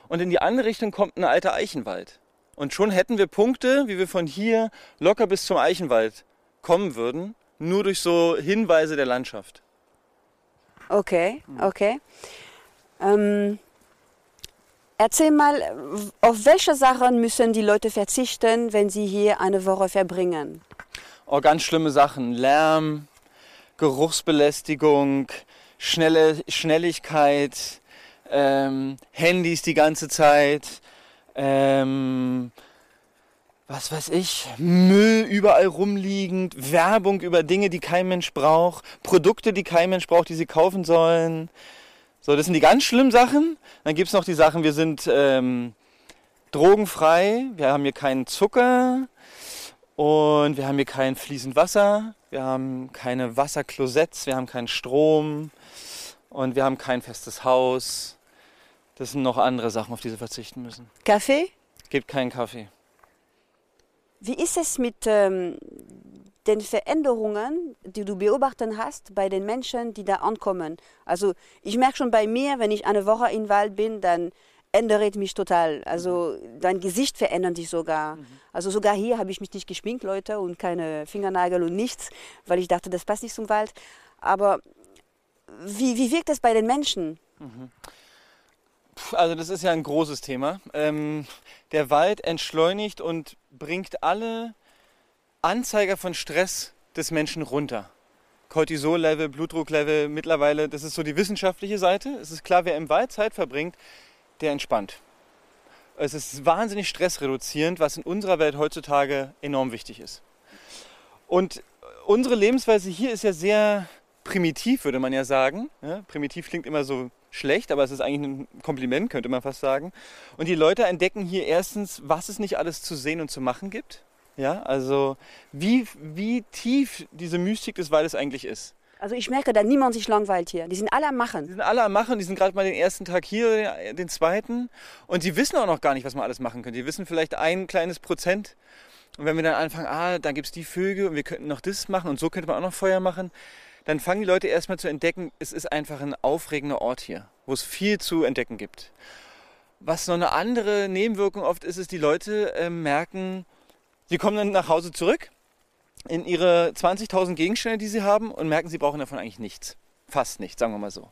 und in die andere Richtung kommt ein alter Eichenwald. Und schon hätten wir Punkte, wie wir von hier locker bis zum Eichenwald kommen würden, nur durch so Hinweise der Landschaft. Okay, okay. Ähm, erzähl mal, auf welche Sachen müssen die Leute verzichten, wenn sie hier eine Woche verbringen? Oh, ganz schlimme Sachen. Lärm, Geruchsbelästigung, schnelle Schnelligkeit, ähm, Handys die ganze Zeit, ähm, was weiß ich, Müll überall rumliegend, Werbung über Dinge, die kein Mensch braucht, Produkte, die kein Mensch braucht, die sie kaufen sollen. So, das sind die ganz schlimmen Sachen. Dann gibt es noch die Sachen, wir sind ähm, drogenfrei, wir haben hier keinen Zucker, und wir haben hier kein fließend Wasser, wir haben keine Wasserklosetts, wir haben keinen Strom und wir haben kein festes Haus. Das sind noch andere Sachen, auf die sie verzichten müssen. Kaffee? Es gibt keinen Kaffee. Wie ist es mit ähm, den Veränderungen, die du beobachten hast bei den Menschen, die da ankommen? Also ich merke schon bei mir, wenn ich eine Woche im Wald bin, dann ändert mich total. Also dein Gesicht verändert sich sogar. Also sogar hier habe ich mich nicht geschminkt, Leute, und keine Fingernagel und nichts, weil ich dachte, das passt nicht zum Wald. Aber wie, wie wirkt das bei den Menschen? Puh, Also das ist ja ein großes Thema. Ähm, der Wald entschleunigt und bringt alle Anzeiger von Stress des Menschen runter. Cortisol-Level, Blutdruck-Level, mittlerweile, das ist so die wissenschaftliche Seite. Es ist klar, wer im Wald Zeit verbringt, der entspannt. Es ist wahnsinnig stressreduzierend, was in unserer Welt heutzutage enorm wichtig ist. Und unsere Lebensweise hier ist ja sehr primitiv, würde man ja sagen. Ja, primitiv klingt immer so schlecht, aber es ist eigentlich ein Kompliment, könnte man fast sagen. Und die Leute entdecken hier erstens, was es nicht alles zu sehen und zu machen gibt. Ja, also wie, wie tief diese Mystik des Waldes eigentlich ist. Also ich merke, dass niemand sich langweilt hier. Die sind alle am Die Machen. sind alle am Machen, die sind gerade mal den ersten Tag hier, den- zweiten. Und die wissen auch noch gar nicht, was man alles machen könnte. Die wissen vielleicht ein kleines Prozent. Und wenn wir dann anfangen, ah, da gibt es die Vögel und wir könnten noch das machen und so könnte man auch noch Feuer machen, dann fangen die Leute erstmal zu entdecken, es ist einfach ein aufregender Ort hier, wo es viel zu entdecken gibt. Was noch eine andere Nebenwirkung oft ist, ist, die Leute äh, merken, sie kommen dann nach Hause zurück in ihre 20.000 Gegenstände, die sie haben und merken, sie brauchen davon eigentlich nichts. Fast nichts, sagen wir mal so.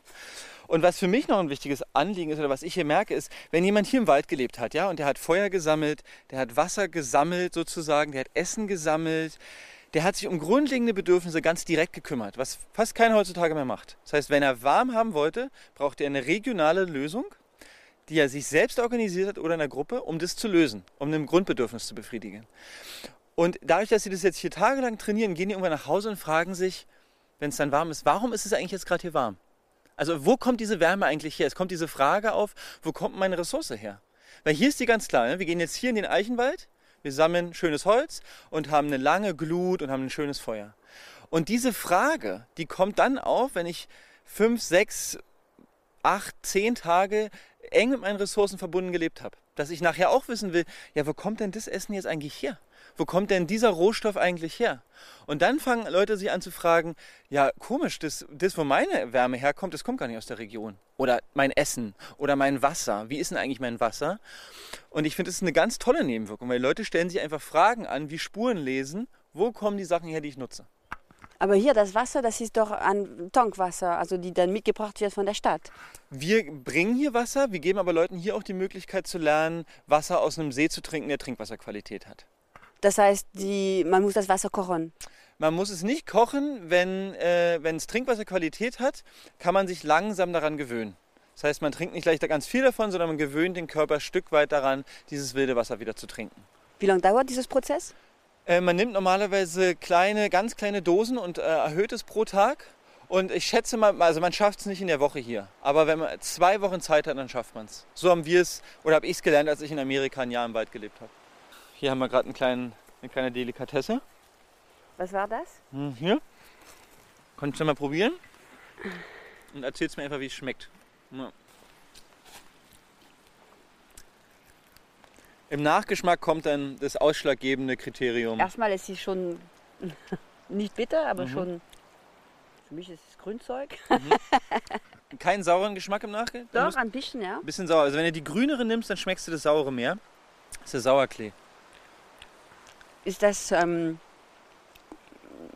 Und was für mich noch ein wichtiges Anliegen ist oder was ich hier merke, ist, wenn jemand hier im Wald gelebt hat, ja, und der hat Feuer gesammelt, der hat Wasser gesammelt sozusagen, der hat Essen gesammelt, der hat sich um grundlegende Bedürfnisse ganz direkt gekümmert, was fast keiner heutzutage mehr macht. Das heißt, wenn er warm haben wollte, braucht er eine regionale Lösung, die er sich selbst organisiert hat oder in einer Gruppe, um das zu lösen, um ein Grundbedürfnis zu befriedigen. Und dadurch, dass sie das jetzt hier tagelang trainieren, gehen die irgendwann nach Hause und fragen sich, wenn es dann warm ist, warum ist es eigentlich jetzt gerade hier warm? Also wo kommt diese Wärme eigentlich her? Es kommt diese Frage auf, wo kommt meine Ressource her? Weil hier ist die ganz klar, ne? wir gehen jetzt hier in den Eichenwald, wir sammeln schönes Holz und haben eine lange Glut und haben ein schönes Feuer. Und diese Frage, die kommt dann auf, wenn ich fünf, sechs, acht, zehn Tage eng mit meinen Ressourcen verbunden gelebt habe. Dass ich nachher auch wissen will, ja, wo kommt denn das Essen jetzt eigentlich her? Wo kommt denn dieser Rohstoff eigentlich her? Und dann fangen Leute sich an zu fragen, ja, komisch, das, das wo meine Wärme herkommt, das kommt gar nicht aus der Region. Oder mein Essen oder mein Wasser. Wie ist denn eigentlich mein Wasser? Und ich finde, das ist eine ganz tolle Nebenwirkung, weil Leute stellen sich einfach Fragen an, wie Spuren lesen, wo kommen die Sachen her, die ich nutze. Aber hier das Wasser, das ist doch ein Tankwasser, also die dann mitgebracht wird von der Stadt. Wir bringen hier Wasser, wir geben aber Leuten hier auch die Möglichkeit zu lernen, Wasser aus einem See zu trinken, der Trinkwasserqualität hat. Das heißt, die, man muss das Wasser kochen. Man muss es nicht kochen, wenn äh, es Trinkwasserqualität hat, kann man sich langsam daran gewöhnen. Das heißt, man trinkt nicht gleich da ganz viel davon, sondern man gewöhnt den Körper ein Stück weit daran, dieses wilde Wasser wieder zu trinken. Wie lange dauert dieses Prozess? Äh, man nimmt normalerweise kleine, ganz kleine Dosen und äh, erhöht es pro Tag. Und ich schätze mal, also man schafft es nicht in der Woche hier. Aber wenn man zwei Wochen Zeit hat, dann schafft man es. So haben wir es, oder habe ich es gelernt, als ich in Amerika ein Jahr im Wald gelebt habe. Hier haben wir gerade eine kleine Delikatesse. Was war das? Hm, Hier. Kannst du mal probieren? Und erzählst mir einfach, wie es schmeckt. Ja. Im Nachgeschmack kommt dann das ausschlaggebende Kriterium. Erstmal ist sie schon [LAUGHS] nicht bitter, aber Mhm. schon. Für mich ist es Grünzeug. Keinen sauren Geschmack im Nachgang? Doch, ein bisschen, ja. Ein bisschen sauer. Also wenn du die grünere nimmst, dann schmeckst du das saure mehr. Das ist der Sauerklee. Ist das ähm,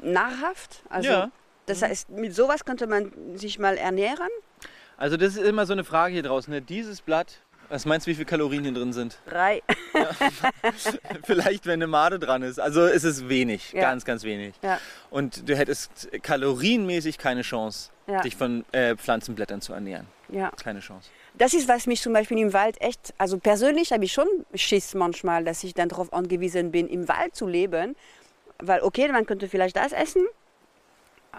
nahrhaft? Also, ja. Das heißt, mit sowas könnte man sich mal ernähren? Also das ist immer so eine Frage hier draußen. Ne? Dieses Blatt, was meinst du, wie viele Kalorien hier drin sind? Drei. [LAUGHS] Vielleicht, wenn eine Made dran ist. Also es ist wenig, Ja. ganz, ganz wenig. Ja. Und du hättest kalorienmäßig keine Chance, Ja. dich von äh, Pflanzenblättern zu ernähren. Ja. Keine Chance. Das ist, was mich zum Beispiel im Wald echt, also persönlich habe ich schon Schiss manchmal, dass ich dann darauf angewiesen bin, im Wald zu leben. Weil, okay, man könnte vielleicht das essen,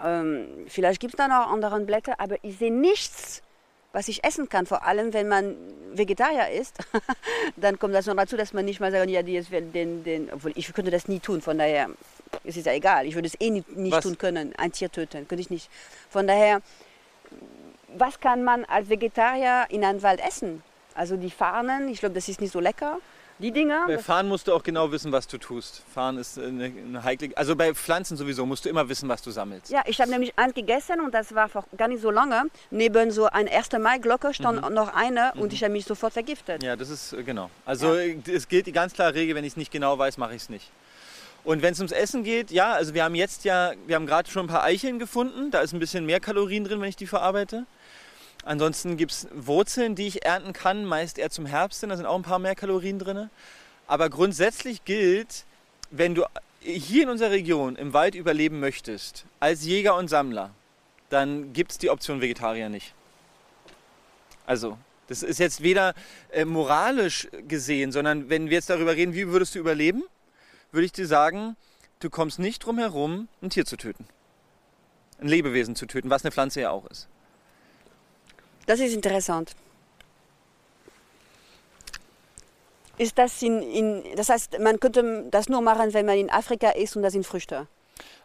ähm, vielleicht gibt es da noch andere Blätter, aber ich sehe nichts, was ich essen kann. Vor allem, wenn man Vegetarier ist, [LAUGHS] dann kommt das noch dazu, dass man nicht mal sagen, ja, jetzt den, den, obwohl ich könnte das nie tun, von daher ist es ja egal. Ich würde es eh nicht, nicht tun können, ein Tier töten, könnte ich nicht. Von daher, was kann man als Vegetarier in einem Wald essen? Also die Farnen, ich glaube, das ist nicht so lecker. Die Dinger, Bei Fahren musst du auch genau wissen, was du tust. Fahren ist eine, eine heikle... Also bei Pflanzen sowieso musst du immer wissen, was du sammelst. ja, ich habe nämlich eins gegessen und das war vor gar nicht so lange. Neben so einer 1. Mai-Glocke stand noch eine und ich habe mich sofort vergiftet. Ja, das ist äh, genau. Also äh, es gilt die ganz klare Regel, wenn ich es nicht genau weiß, mache ich es nicht. Und wenn es ums Essen geht, ja, also wir haben jetzt ja, wir haben gerade schon ein paar Eicheln gefunden. Da ist ein bisschen mehr Kalorien drin, wenn ich die verarbeite. Ansonsten gibt es Wurzeln, die ich ernten kann, meist eher zum Herbst hin. Da sind auch ein paar mehr Kalorien drin. Aber grundsätzlich gilt, wenn du hier in unserer Region im Wald überleben möchtest, als Jäger und Sammler, dann gibt es die Option Vegetarier nicht. Also, das ist jetzt weder äh, moralisch gesehen, sondern wenn wir jetzt darüber reden, wie würdest du überleben, würde ich dir sagen, du kommst nicht drum herum, ein Tier zu töten. Ein Lebewesen zu töten, was eine Pflanze ja auch ist. Das ist interessant. Ist das in, in, das heißt, man könnte das nur machen, wenn man in Afrika ist und das sind Früchte.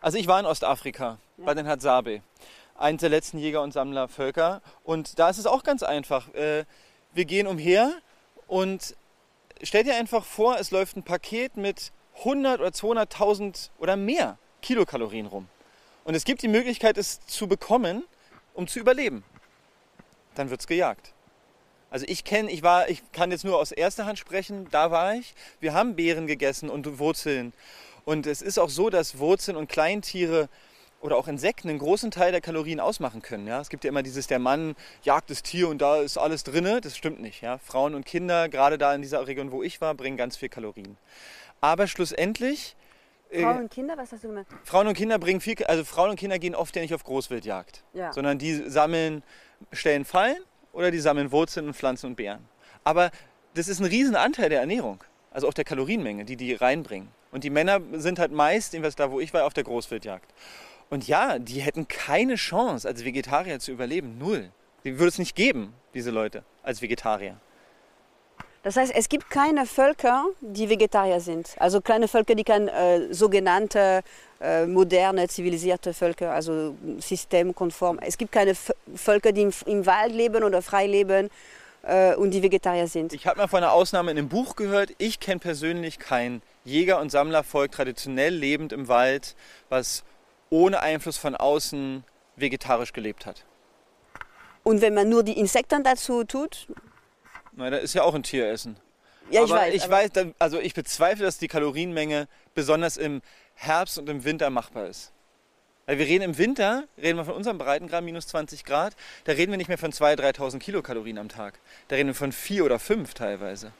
Also ich war in Ostafrika bei den Hadzabe, eines der letzten Jäger- und Sammlervölker. Und da ist es auch ganz einfach. Äh, Wir gehen umher und stell dir einfach vor, es läuft ein Paket mit 100 oder 200.000 oder mehr Kilokalorien rum. Und es gibt die Möglichkeit, es zu bekommen, um zu überleben. Dann wird es gejagt. Also ich kenne, ich war, ich kann jetzt nur aus erster Hand sprechen, da war ich. Wir haben Beeren gegessen und Wurzeln. Und es ist auch so, dass Wurzeln und Kleintiere oder auch Insekten einen großen Teil der Kalorien ausmachen können. Ja? Es gibt ja immer dieses, der Mann jagt das Tier und da ist alles drinne. Das stimmt nicht. Ja? Frauen und Kinder, gerade da in dieser Region, wo ich war, bringen ganz viel Kalorien. Aber schlussendlich, äh, Frauen und Kinder, was hast du gemeint? Frauen und Kinder bringen viel, also Frauen und Kinder gehen oft ja nicht auf Großwildjagd, Ja. sondern die sammeln, stellen Fallen oder die sammeln Wurzeln und Pflanzen und Beeren. Aber das ist ein Riesenanteil der Ernährung, also auch der Kalorienmenge, die die reinbringen. Und die Männer sind halt meist, jedenfalls da wo ich war, auf der Großwildjagd. Und ja, die hätten keine Chance als Vegetarier zu überleben, null. Die würde es nicht geben, diese Leute, als Vegetarier. Das heißt, es gibt keine Völker, die Vegetarier sind. Also kleine Völker, die kein äh, sogenannte moderne, zivilisierte Völker, also systemkonform. Es gibt keine Völker, die im, Wald leben oder frei leben äh, und die Vegetarier sind. Ich habe mal von einer Ausnahme in einem Buch gehört. Ich kenne persönlich kein Jäger- und Sammlervolk, traditionell lebend im Wald, was ohne Einfluss von außen vegetarisch gelebt hat. Und wenn man nur die Insekten dazu tut, Na, da ist ja auch ein Tieressen. ja, ich aber weiß. ich weiß, also ich bezweifle, dass die Kalorienmenge besonders im Herbst und im Winter machbar ist. Weil wir reden im Winter, reden wir von unserem Breitengrad minus 20 Grad, da reden wir nicht mehr von 2.000, 3.000 Kilokalorien am Tag. Da reden wir von 4 oder 5 teilweise.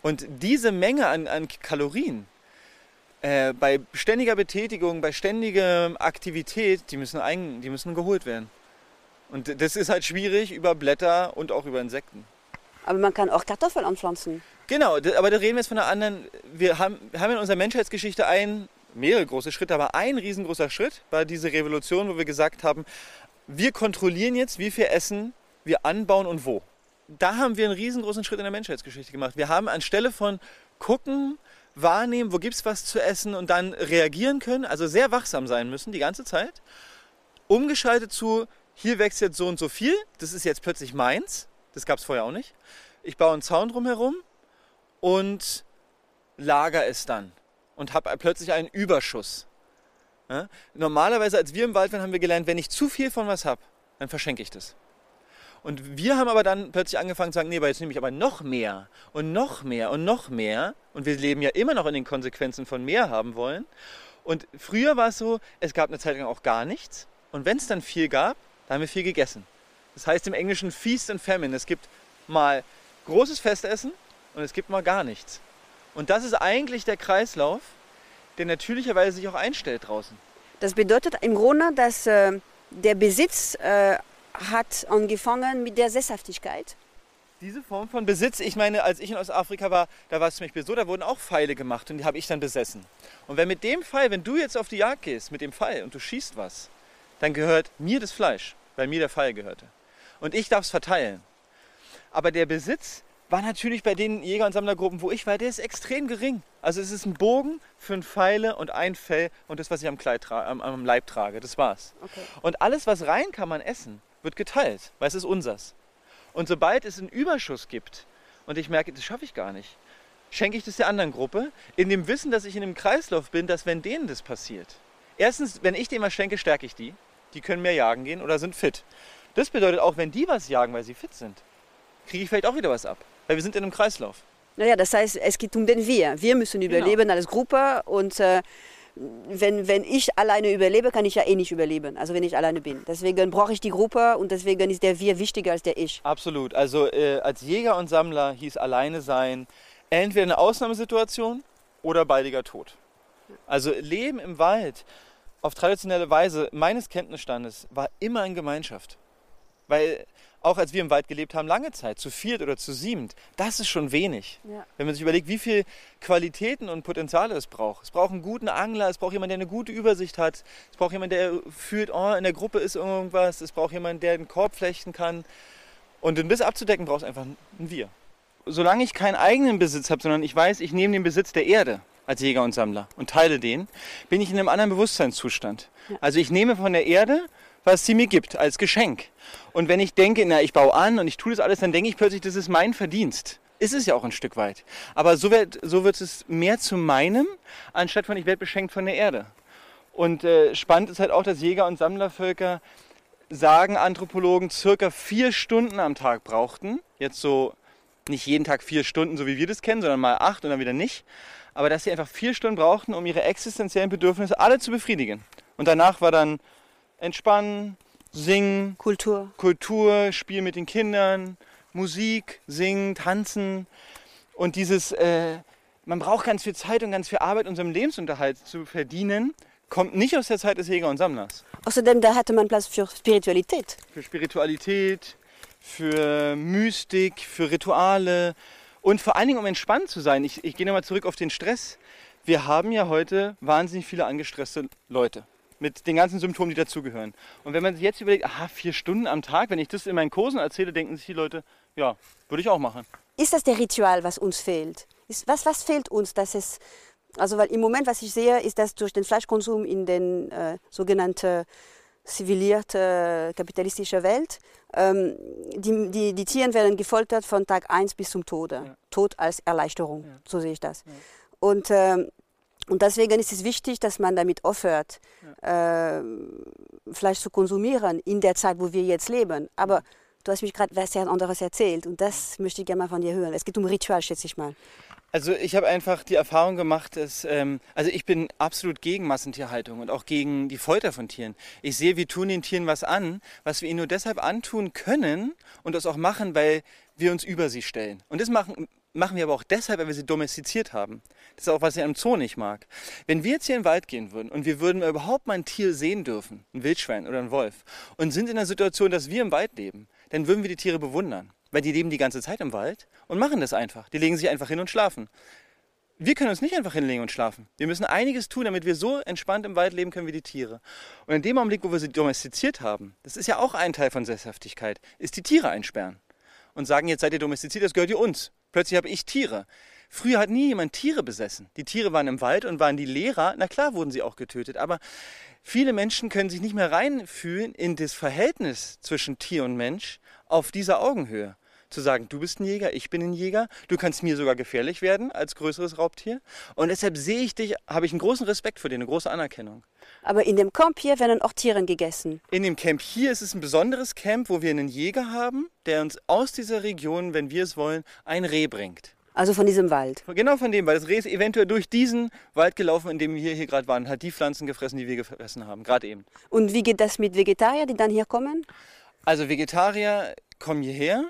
Und diese Menge an, an Kalorien äh, bei ständiger Betätigung, bei ständiger Aktivität, die müssen, ein, die müssen geholt werden. Und das ist halt schwierig über Blätter und auch über Insekten. aber man kann auch Kartoffeln anpflanzen. Genau, aber da reden wir jetzt von einer anderen. Wir haben, wir haben in unserer Menschheitsgeschichte ein, mehrere große Schritte, aber ein riesengroßer Schritt war diese Revolution, wo wir gesagt haben, wir kontrollieren jetzt, wie viel Essen wir anbauen und wo. Da haben wir einen riesengroßen Schritt in der Menschheitsgeschichte gemacht. Wir haben anstelle von gucken, wahrnehmen, wo gibt es was zu essen und dann reagieren können, also sehr wachsam sein müssen die ganze Zeit, umgeschaltet zu, hier wächst jetzt so und so viel, das ist jetzt plötzlich meins, das gab es vorher auch nicht. Ich baue einen Zaun drumherum und lager es dann und habe plötzlich einen Überschuss. Ja? Normalerweise, als wir im Wald waren, haben wir gelernt, wenn ich zu viel von was habe, dann verschenke ich das. Und wir haben aber dann plötzlich angefangen zu sagen, nee, aber jetzt nehme ich aber noch mehr und noch mehr und noch mehr. Und wir leben ja immer noch in den Konsequenzen von mehr haben wollen. Und früher war es so, es gab eine Zeit lang auch gar nichts. Und wenn es dann viel gab, dann haben wir viel gegessen. Das heißt im Englischen Feast and Famine. Es gibt mal großes Festessen und es gibt mal gar nichts. Und das ist eigentlich der Kreislauf, der natürlicherweise sich auch einstellt draußen. Das bedeutet im Grunde, dass äh, der Besitz äh, hat angefangen mit der Sesshaftigkeit. Diese Form von Besitz, ich meine, als ich in Ostafrika war, da war es zum Beispiel so, da wurden auch Pfeile gemacht und die habe ich dann besessen. Und wenn mit dem Pfeil, wenn du jetzt auf die Jagd gehst mit dem Pfeil und du schießt was, dann gehört mir das Fleisch, weil mir der Pfeil gehörte. Und ich darf es verteilen. Aber der Besitz war natürlich bei den Jäger- und Sammlergruppen, wo ich war, der ist extrem gering. Also es ist ein Bogen, fünf Pfeile und ein Fell und das, was ich am, Kleid tra am, am Leib trage, das war's. Okay. Und alles, was rein kann man essen, wird geteilt, weil es ist unsers. Und sobald es einen Überschuss gibt und ich merke, das schaffe ich gar nicht, schenke ich das der anderen Gruppe, in dem Wissen, dass ich in einem Kreislauf bin, dass wenn denen das passiert, erstens, wenn ich denen was schenke, stärke ich die. Die können mehr jagen gehen oder sind fit. Das bedeutet auch, wenn die was jagen, weil sie fit sind, kriege ich vielleicht auch wieder was ab. Weil wir sind in einem Kreislauf. Naja, das heißt, es geht um den Wir. Wir müssen überleben als Gruppe und äh, wenn, wenn ich alleine überlebe, kann ich ja eh nicht überleben, also wenn ich alleine bin. Deswegen brauche ich die Gruppe und deswegen ist der Wir wichtiger als der Ich. Absolut. Also äh, als Jäger und Sammler hieß alleine sein entweder eine Ausnahmesituation oder baldiger Tod. Also Leben im Wald auf traditionelle Weise meines Kenntnisstandes war immer in Gemeinschaft. Weil auch als wir im Wald gelebt haben, lange Zeit, zu viert oder zu siebend, das ist schon wenig. Ja. Wenn man sich überlegt, wie viel Qualitäten und Potenziale es braucht. Es braucht einen guten Angler, es braucht jemanden, der eine gute Übersicht hat, es braucht jemanden, der fühlt, oh, in der Gruppe ist irgendwas, es braucht jemanden, der einen Korb flechten kann. Und um das abzudecken, braucht es einfach ein Wir. solange ich keinen eigenen Besitz habe, sondern ich weiß, ich nehme den Besitz der Erde als Jäger und Sammler und teile den, bin ich in einem anderen Bewusstseinszustand. Also ich nehme von der Erde, was sie mir gibt, als Geschenk. Und wenn ich denke, na, ich baue an und ich tue das alles, dann denke ich plötzlich, das ist mein Verdienst. Ist es ja auch ein Stück weit. Aber so wird, so wird es mehr zu meinem, anstatt von ich werde beschenkt von der Erde. Und äh, spannend ist halt auch, dass Jäger und Sammlervölker sagen Anthropologen, circa vier Stunden am Tag brauchten. Jetzt so nicht jeden Tag vier Stunden, so wie wir das kennen, sondern mal acht und dann wieder nicht. Aber dass sie einfach vier Stunden brauchten, um ihre existenziellen Bedürfnisse alle zu befriedigen. Und danach war dann Entspannen, Singen, Kultur. Kultur, Spiel mit den Kindern, Musik, Singen, Tanzen. Und dieses, äh, man braucht ganz viel Zeit und ganz viel Arbeit, um seinen Lebensunterhalt zu verdienen, kommt nicht aus der Zeit des Jäger und Sammlers. Außerdem, da hatte man Platz für Spiritualität. Für Spiritualität, für Mystik, für Rituale und vor allen Dingen, um entspannt zu sein. Ich, ich gehe nochmal zurück auf den Stress. Wir haben ja heute wahnsinnig viele angestresste Leute mit den ganzen Symptomen, die dazugehören. Und wenn man sich jetzt überlegt, aha, vier Stunden am Tag, wenn ich das in meinen Kursen erzähle, denken sich die Leute, ja, würde ich auch machen. Ist das der Ritual, was uns fehlt? Ist, was, was fehlt uns, dass es also weil im Moment, was ich sehe, ist, dass durch den Fleischkonsum in den äh, sogenannten zivilierten kapitalistischen Welt, ähm, die, die, die Tiere werden gefoltert von Tag 1 bis zum Tode. Ja. Tod als Erleichterung, ja. so sehe ich das. Ja. Und, ähm, und deswegen ist es wichtig, dass man damit aufhört, äh, Fleisch zu konsumieren in der Zeit, wo wir jetzt leben. Aber du hast mich gerade was anderes erzählt und das möchte ich gerne mal von dir hören. Es geht um Ritual, schätze ich mal. Also ich habe einfach die Erfahrung gemacht, dass ähm, also ich bin absolut gegen Massentierhaltung und auch gegen die Folter von Tieren. Ich sehe, wir tun den Tieren was an, was wir ihnen nur deshalb antun können und das auch machen, weil wir uns über sie stellen. Und das machen, machen wir aber auch deshalb, weil wir sie domestiziert haben. Das ist auch, was ich am Zoo nicht mag. Wenn wir jetzt hier in den Wald gehen würden und wir würden überhaupt mal ein Tier sehen dürfen, ein Wildschwein oder ein Wolf, und sind in der Situation, dass wir im Wald leben, dann würden wir die Tiere bewundern weil die leben die ganze Zeit im Wald und machen das einfach. Die legen sich einfach hin und schlafen. Wir können uns nicht einfach hinlegen und schlafen. Wir müssen einiges tun, damit wir so entspannt im Wald leben können wie die Tiere. Und in dem Augenblick, wo wir sie domestiziert haben, das ist ja auch ein Teil von Sesshaftigkeit, ist die Tiere einsperren. Und sagen, jetzt seid ihr domestiziert, das gehört ihr uns. Plötzlich habe ich Tiere. Früher hat nie jemand Tiere besessen. Die Tiere waren im Wald und waren die Lehrer. Na klar wurden sie auch getötet. Aber viele Menschen können sich nicht mehr reinfühlen in das Verhältnis zwischen Tier und Mensch auf dieser Augenhöhe zu sagen, du bist ein Jäger, ich bin ein Jäger, du kannst mir sogar gefährlich werden als größeres Raubtier. Und deshalb sehe ich dich, habe ich einen großen Respekt vor dir, eine große Anerkennung. Aber in dem Camp hier werden auch Tiere gegessen. In dem Camp hier ist es ein besonderes Camp, wo wir einen Jäger haben, der uns aus dieser Region, wenn wir es wollen, ein Reh bringt. Also von diesem Wald. Genau von dem, weil das Reh ist eventuell durch diesen Wald gelaufen, in dem wir hier gerade waren, hat die Pflanzen gefressen, die wir gefressen haben, gerade eben. Und wie geht das mit Vegetariern, die dann hier kommen? Also Vegetarier kommen hierher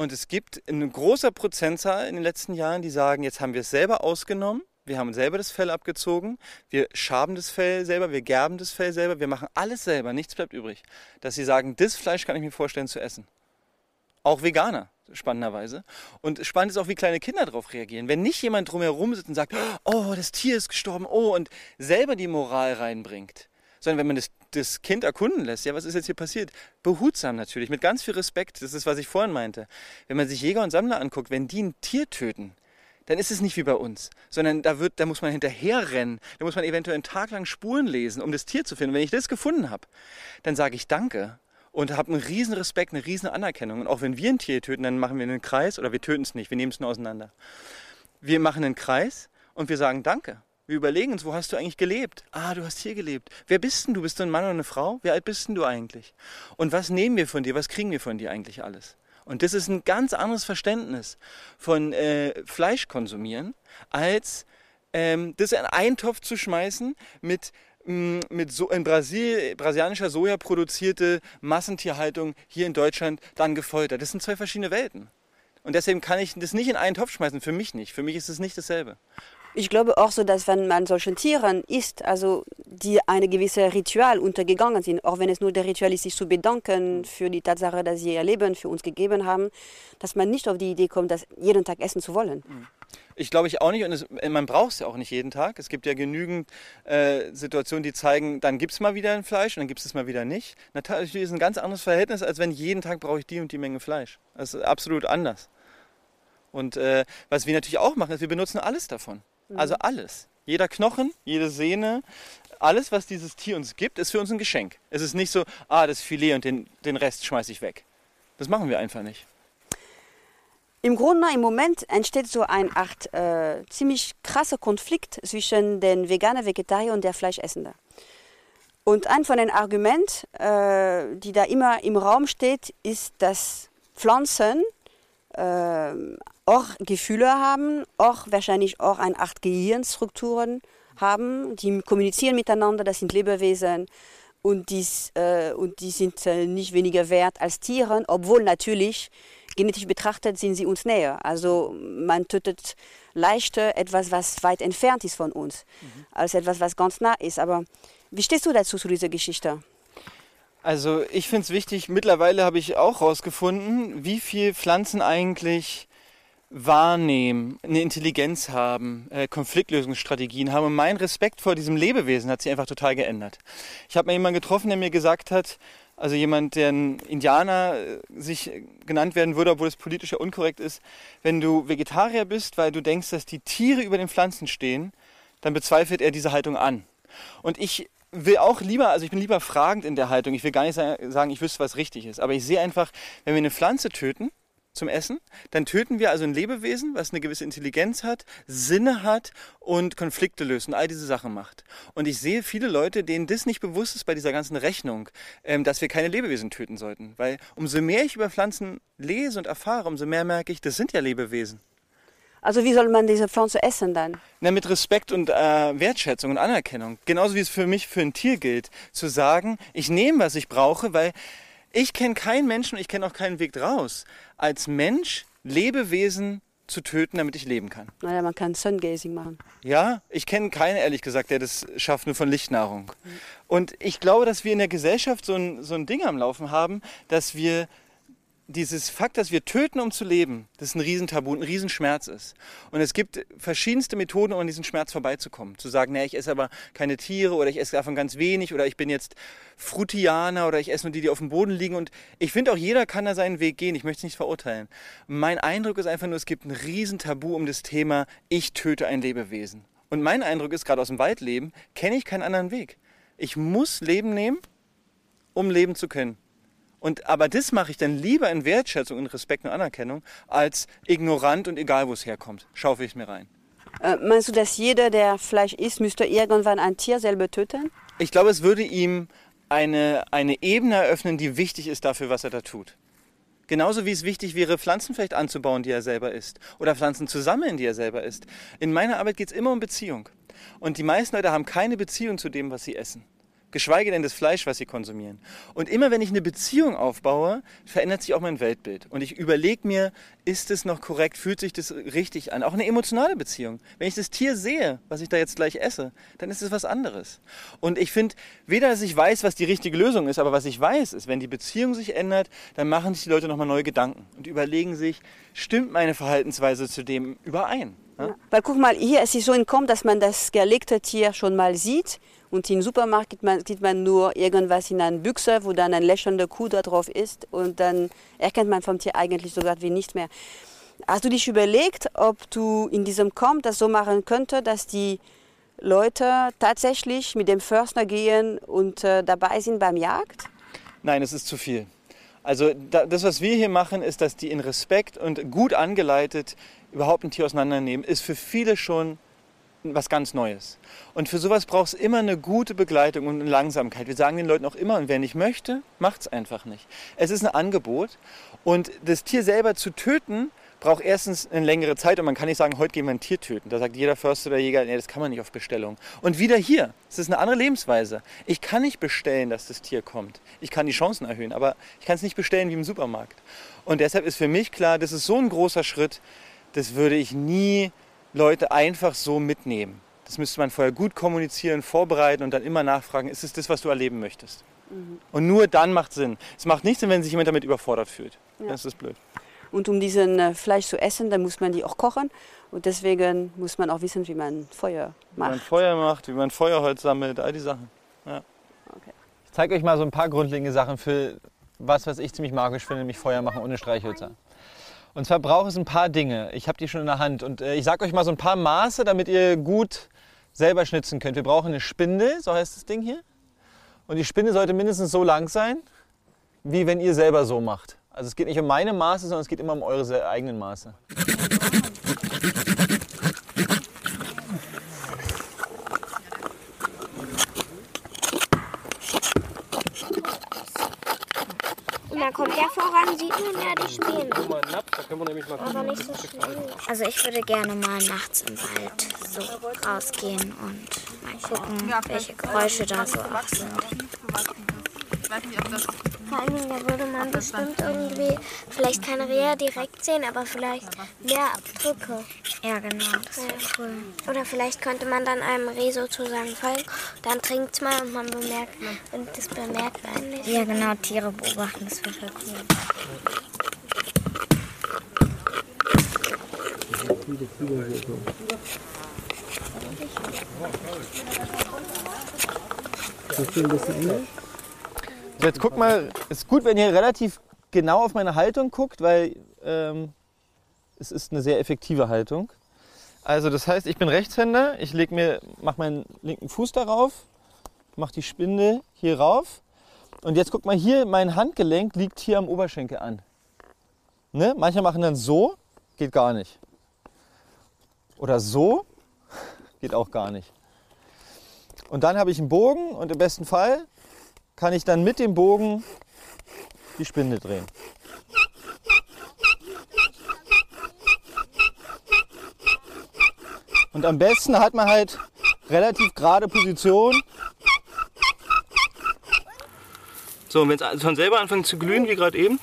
und es gibt eine große Prozentzahl in den letzten Jahren, die sagen, jetzt haben wir es selber ausgenommen. Wir haben selber das Fell abgezogen, wir schaben das Fell selber, wir gerben das Fell selber, wir machen alles selber, nichts bleibt übrig. Dass sie sagen, das Fleisch kann ich mir vorstellen zu essen. Auch Veganer, spannenderweise. Und spannend ist auch, wie kleine Kinder darauf reagieren. Wenn nicht jemand drumherum sitzt und sagt, oh, das Tier ist gestorben, oh, und selber die Moral reinbringt, sondern wenn man das, das Kind erkunden lässt, ja, was ist jetzt hier passiert? Behutsam natürlich, mit ganz viel Respekt. Das ist, was ich vorhin meinte. Wenn man sich Jäger und Sammler anguckt, wenn die ein Tier töten, dann ist es nicht wie bei uns, sondern da, wird, da muss man hinterherrennen, da muss man eventuell einen Tag lang Spuren lesen, um das Tier zu finden. Wenn ich das gefunden habe, dann sage ich Danke und habe einen riesen Respekt, eine riesen Anerkennung. Und auch wenn wir ein Tier töten, dann machen wir einen Kreis oder wir töten es nicht, wir nehmen es nur auseinander. Wir machen einen Kreis und wir sagen Danke. Wir überlegen uns, wo hast du eigentlich gelebt? Ah, du hast hier gelebt. Wer bist denn du? Bist du ein Mann oder eine Frau? Wie alt bist denn du eigentlich? Und was nehmen wir von dir? Was kriegen wir von dir eigentlich alles? Und das ist ein ganz anderes Verständnis von äh, Fleisch konsumieren, als ähm, das in einen Topf zu schmeißen mit mm, mit so in Brasil, brasilianischer Soja produzierte Massentierhaltung hier in Deutschland dann gefoltert. Das sind zwei verschiedene Welten. Und deswegen kann ich das nicht in einen Topf schmeißen. Für mich nicht. Für mich ist es nicht dasselbe. Ich glaube auch so, dass wenn man solchen Tieren isst, also die eine gewisse Ritual untergegangen sind, auch wenn es nur der Ritual ist, sich zu bedanken für die Tatsache, dass sie ihr Leben für uns gegeben haben, dass man nicht auf die Idee kommt, das jeden Tag essen zu wollen. Ich glaube ich auch nicht und es, man braucht es ja auch nicht jeden Tag. Es gibt ja genügend äh, Situationen, die zeigen, dann gibt es mal wieder ein Fleisch und dann gibt es mal wieder nicht. Natürlich ist es ein ganz anderes Verhältnis, als wenn jeden Tag brauche ich die und die Menge Fleisch. Das ist absolut anders. Und äh, was wir natürlich auch machen, ist, wir benutzen alles davon. Also alles. Jeder Knochen, jede Sehne, alles, was dieses Tier uns gibt, ist für uns ein Geschenk. Es ist nicht so, ah, das Filet und den, den Rest schmeiße ich weg. Das machen wir einfach nicht. Im Grunde, im Moment entsteht so eine Art äh, ziemlich krasser Konflikt zwischen den Veganer, Vegetarier und der Fleischessenden. Und ein von den Argumenten, äh, die da immer im Raum steht, ist, dass Pflanzen äh, auch Gefühle haben, auch wahrscheinlich auch eine Art Gehirnstrukturen haben, die kommunizieren miteinander, das sind Lebewesen und, dies, äh, und die sind äh, nicht weniger wert als Tiere, obwohl natürlich genetisch betrachtet sind sie uns näher. Also man tötet leichter etwas, was weit entfernt ist von uns, mhm. als etwas, was ganz nah ist. Aber wie stehst du dazu, zu dieser Geschichte? Also ich finde es wichtig, mittlerweile habe ich auch herausgefunden, wie viel Pflanzen eigentlich wahrnehmen, eine Intelligenz haben, äh, Konfliktlösungsstrategien haben. Und mein Respekt vor diesem Lebewesen hat sich einfach total geändert. Ich habe mal jemanden getroffen, der mir gesagt hat, also jemand, der ein Indianer äh, sich genannt werden würde, obwohl es politisch ja unkorrekt ist, wenn du Vegetarier bist, weil du denkst, dass die Tiere über den Pflanzen stehen, dann bezweifelt er diese Haltung an. Und ich will auch lieber, also ich bin lieber fragend in der Haltung. Ich will gar nicht sagen, ich wüsste, was richtig ist. Aber ich sehe einfach, wenn wir eine Pflanze töten, zum Essen, dann töten wir also ein Lebewesen, was eine gewisse Intelligenz hat, Sinne hat und Konflikte löst und all diese Sachen macht. Und ich sehe viele Leute, denen das nicht bewusst ist bei dieser ganzen Rechnung, ähm, dass wir keine Lebewesen töten sollten. Weil umso mehr ich über Pflanzen lese und erfahre, umso mehr merke ich, das sind ja Lebewesen. Also wie soll man diese Pflanze essen dann? Na, mit Respekt und äh, Wertschätzung und Anerkennung. Genauso wie es für mich für ein Tier gilt, zu sagen, ich nehme, was ich brauche, weil ich kenne keinen Menschen und ich kenne auch keinen Weg raus, als Mensch Lebewesen zu töten, damit ich leben kann. Naja, man kann Sungazing machen. Ja, ich kenne keinen, ehrlich gesagt, der das schafft, nur von Lichtnahrung. Mhm. Und ich glaube, dass wir in der Gesellschaft so ein, so ein Ding am Laufen haben, dass wir dieses Fakt, dass wir töten, um zu leben, das ist ein Riesentabu, ein Riesenschmerz ist. Und es gibt verschiedenste Methoden, um an diesen Schmerz vorbeizukommen. Zu sagen, nee, ich esse aber keine Tiere oder ich esse davon ganz wenig oder ich bin jetzt Frutianer oder ich esse nur die, die auf dem Boden liegen. Und ich finde auch, jeder kann da seinen Weg gehen. Ich möchte es nicht verurteilen. Mein Eindruck ist einfach nur, es gibt ein Riesentabu um das Thema, ich töte ein Lebewesen. Und mein Eindruck ist, gerade aus dem Waldleben, kenne ich keinen anderen Weg. Ich muss Leben nehmen, um leben zu können. Und, aber das mache ich dann lieber in Wertschätzung, in Respekt und Anerkennung, als ignorant und egal, wo es herkommt. Schaufel ich es mir rein. Äh, meinst du, dass jeder, der Fleisch isst, müsste irgendwann ein Tier selber töten? Ich glaube, es würde ihm eine, eine Ebene eröffnen, die wichtig ist dafür, was er da tut. Genauso wie es wichtig wäre, Pflanzen vielleicht anzubauen, die er selber isst. Oder Pflanzen zu sammeln, die er selber isst. In meiner Arbeit geht es immer um Beziehung. Und die meisten Leute haben keine Beziehung zu dem, was sie essen geschweige denn das Fleisch, was sie konsumieren. Und immer wenn ich eine Beziehung aufbaue, verändert sich auch mein Weltbild. Und ich überlege mir, ist es noch korrekt, fühlt sich das richtig an? Auch eine emotionale Beziehung. Wenn ich das Tier sehe, was ich da jetzt gleich esse, dann ist es was anderes. Und ich finde, weder, dass ich weiß, was die richtige Lösung ist, aber was ich weiß, ist, wenn die Beziehung sich ändert, dann machen sich die Leute nochmal neue Gedanken und überlegen sich, stimmt meine Verhaltensweise zu dem überein? Ja? Weil guck mal, hier ist es so entkommen, dass man das gelegte Tier schon mal sieht und im Supermarkt sieht man, sieht man nur irgendwas in einer Büchse, wo dann ein lächelnder Kuh da drauf ist. Und dann erkennt man vom Tier eigentlich sogar wie nicht mehr. Hast du dich überlegt, ob du in diesem Kampf das so machen könntest, dass die Leute tatsächlich mit dem Förster gehen und äh, dabei sind beim Jagd? Nein, es ist zu viel. Also das, was wir hier machen, ist, dass die in Respekt und gut angeleitet überhaupt ein Tier auseinandernehmen, ist für viele schon was ganz Neues. Und für sowas braucht es immer eine gute Begleitung und eine Langsamkeit. Wir sagen den Leuten auch immer, und wer nicht möchte, macht es einfach nicht. Es ist ein Angebot und das Tier selber zu töten, braucht erstens eine längere Zeit und man kann nicht sagen, heute gehen wir ein Tier töten. Da sagt jeder Förster oder Jäger, nee, das kann man nicht auf Bestellung. Und wieder hier, es ist eine andere Lebensweise. Ich kann nicht bestellen, dass das Tier kommt. Ich kann die Chancen erhöhen, aber ich kann es nicht bestellen wie im Supermarkt. Und deshalb ist für mich klar, das ist so ein großer Schritt, das würde ich nie Leute einfach so mitnehmen. Das müsste man vorher gut kommunizieren, vorbereiten und dann immer nachfragen, ist es das, was du erleben möchtest? Mhm. Und nur dann macht Sinn. Es macht nichts Sinn, wenn sich jemand damit überfordert fühlt. Ja. Das ist blöd. Und um diesen äh, Fleisch zu essen, dann muss man die auch kochen. Und deswegen muss man auch wissen, wie man Feuer macht. Wie man Feuer macht, wie man Feuerholz sammelt, all die Sachen. Ja. Okay. Ich zeige euch mal so ein paar grundlegende Sachen für was, was ich ziemlich magisch finde, nämlich Feuer machen ohne Streichhölzer. Und zwar braucht es ein paar Dinge. Ich habe die schon in der Hand. Und äh, ich sage euch mal so ein paar Maße, damit ihr gut selber schnitzen könnt. Wir brauchen eine Spinde, so heißt das Ding hier. Und die Spinde sollte mindestens so lang sein, wie wenn ihr selber so macht. Also es geht nicht um meine Maße, sondern es geht immer um eure eigenen Maße. Und dann kommt der voran, sieht man ja die Späne. Mal einen Napf, da können wir nämlich mal Aber nicht so schnell. Also ich würde gerne mal nachts im Wald so rausgehen und mal gucken, welche Geräusche da so auch sind. Vor allen Dingen, da würde man bestimmt irgendwie vielleicht keine Rehe direkt sehen, aber vielleicht mehr Abdrücke. Ja, genau, das wäre cool. Oder vielleicht könnte man dann einem Reh sozusagen folgen, dann trinkt es mal und man bemerkt, und das bemerkt einen nicht. Ja, genau, Tiere beobachten, das wäre voll cool. Jetzt guck mal, es ist gut, wenn ihr relativ genau auf meine Haltung guckt, weil ähm, es ist eine sehr effektive Haltung. Also das heißt, ich bin Rechtshänder, ich leg mir, mache meinen linken Fuß darauf, mache die Spinde hier rauf und jetzt guck mal hier, mein Handgelenk liegt hier am Oberschenkel an. Ne? Manche machen dann so, geht gar nicht. Oder so, geht auch gar nicht. Und dann habe ich einen Bogen und im besten Fall kann ich dann mit dem Bogen die Spinde drehen. Und am besten hat man halt relativ gerade Position. So, und wenn es von selber anfängt zu glühen, wie gerade eben,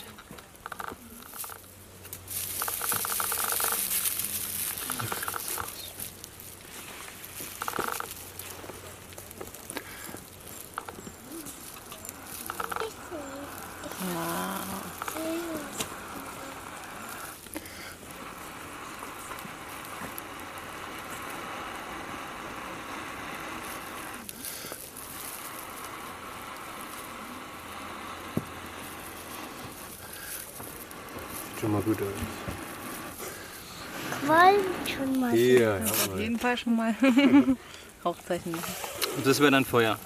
schon mal gut aus. Wollen schon mal. Ja, ja. Auf jeden Fall schon mal [LAUGHS] Rauchzeichen machen. und das wäre dann Feuer.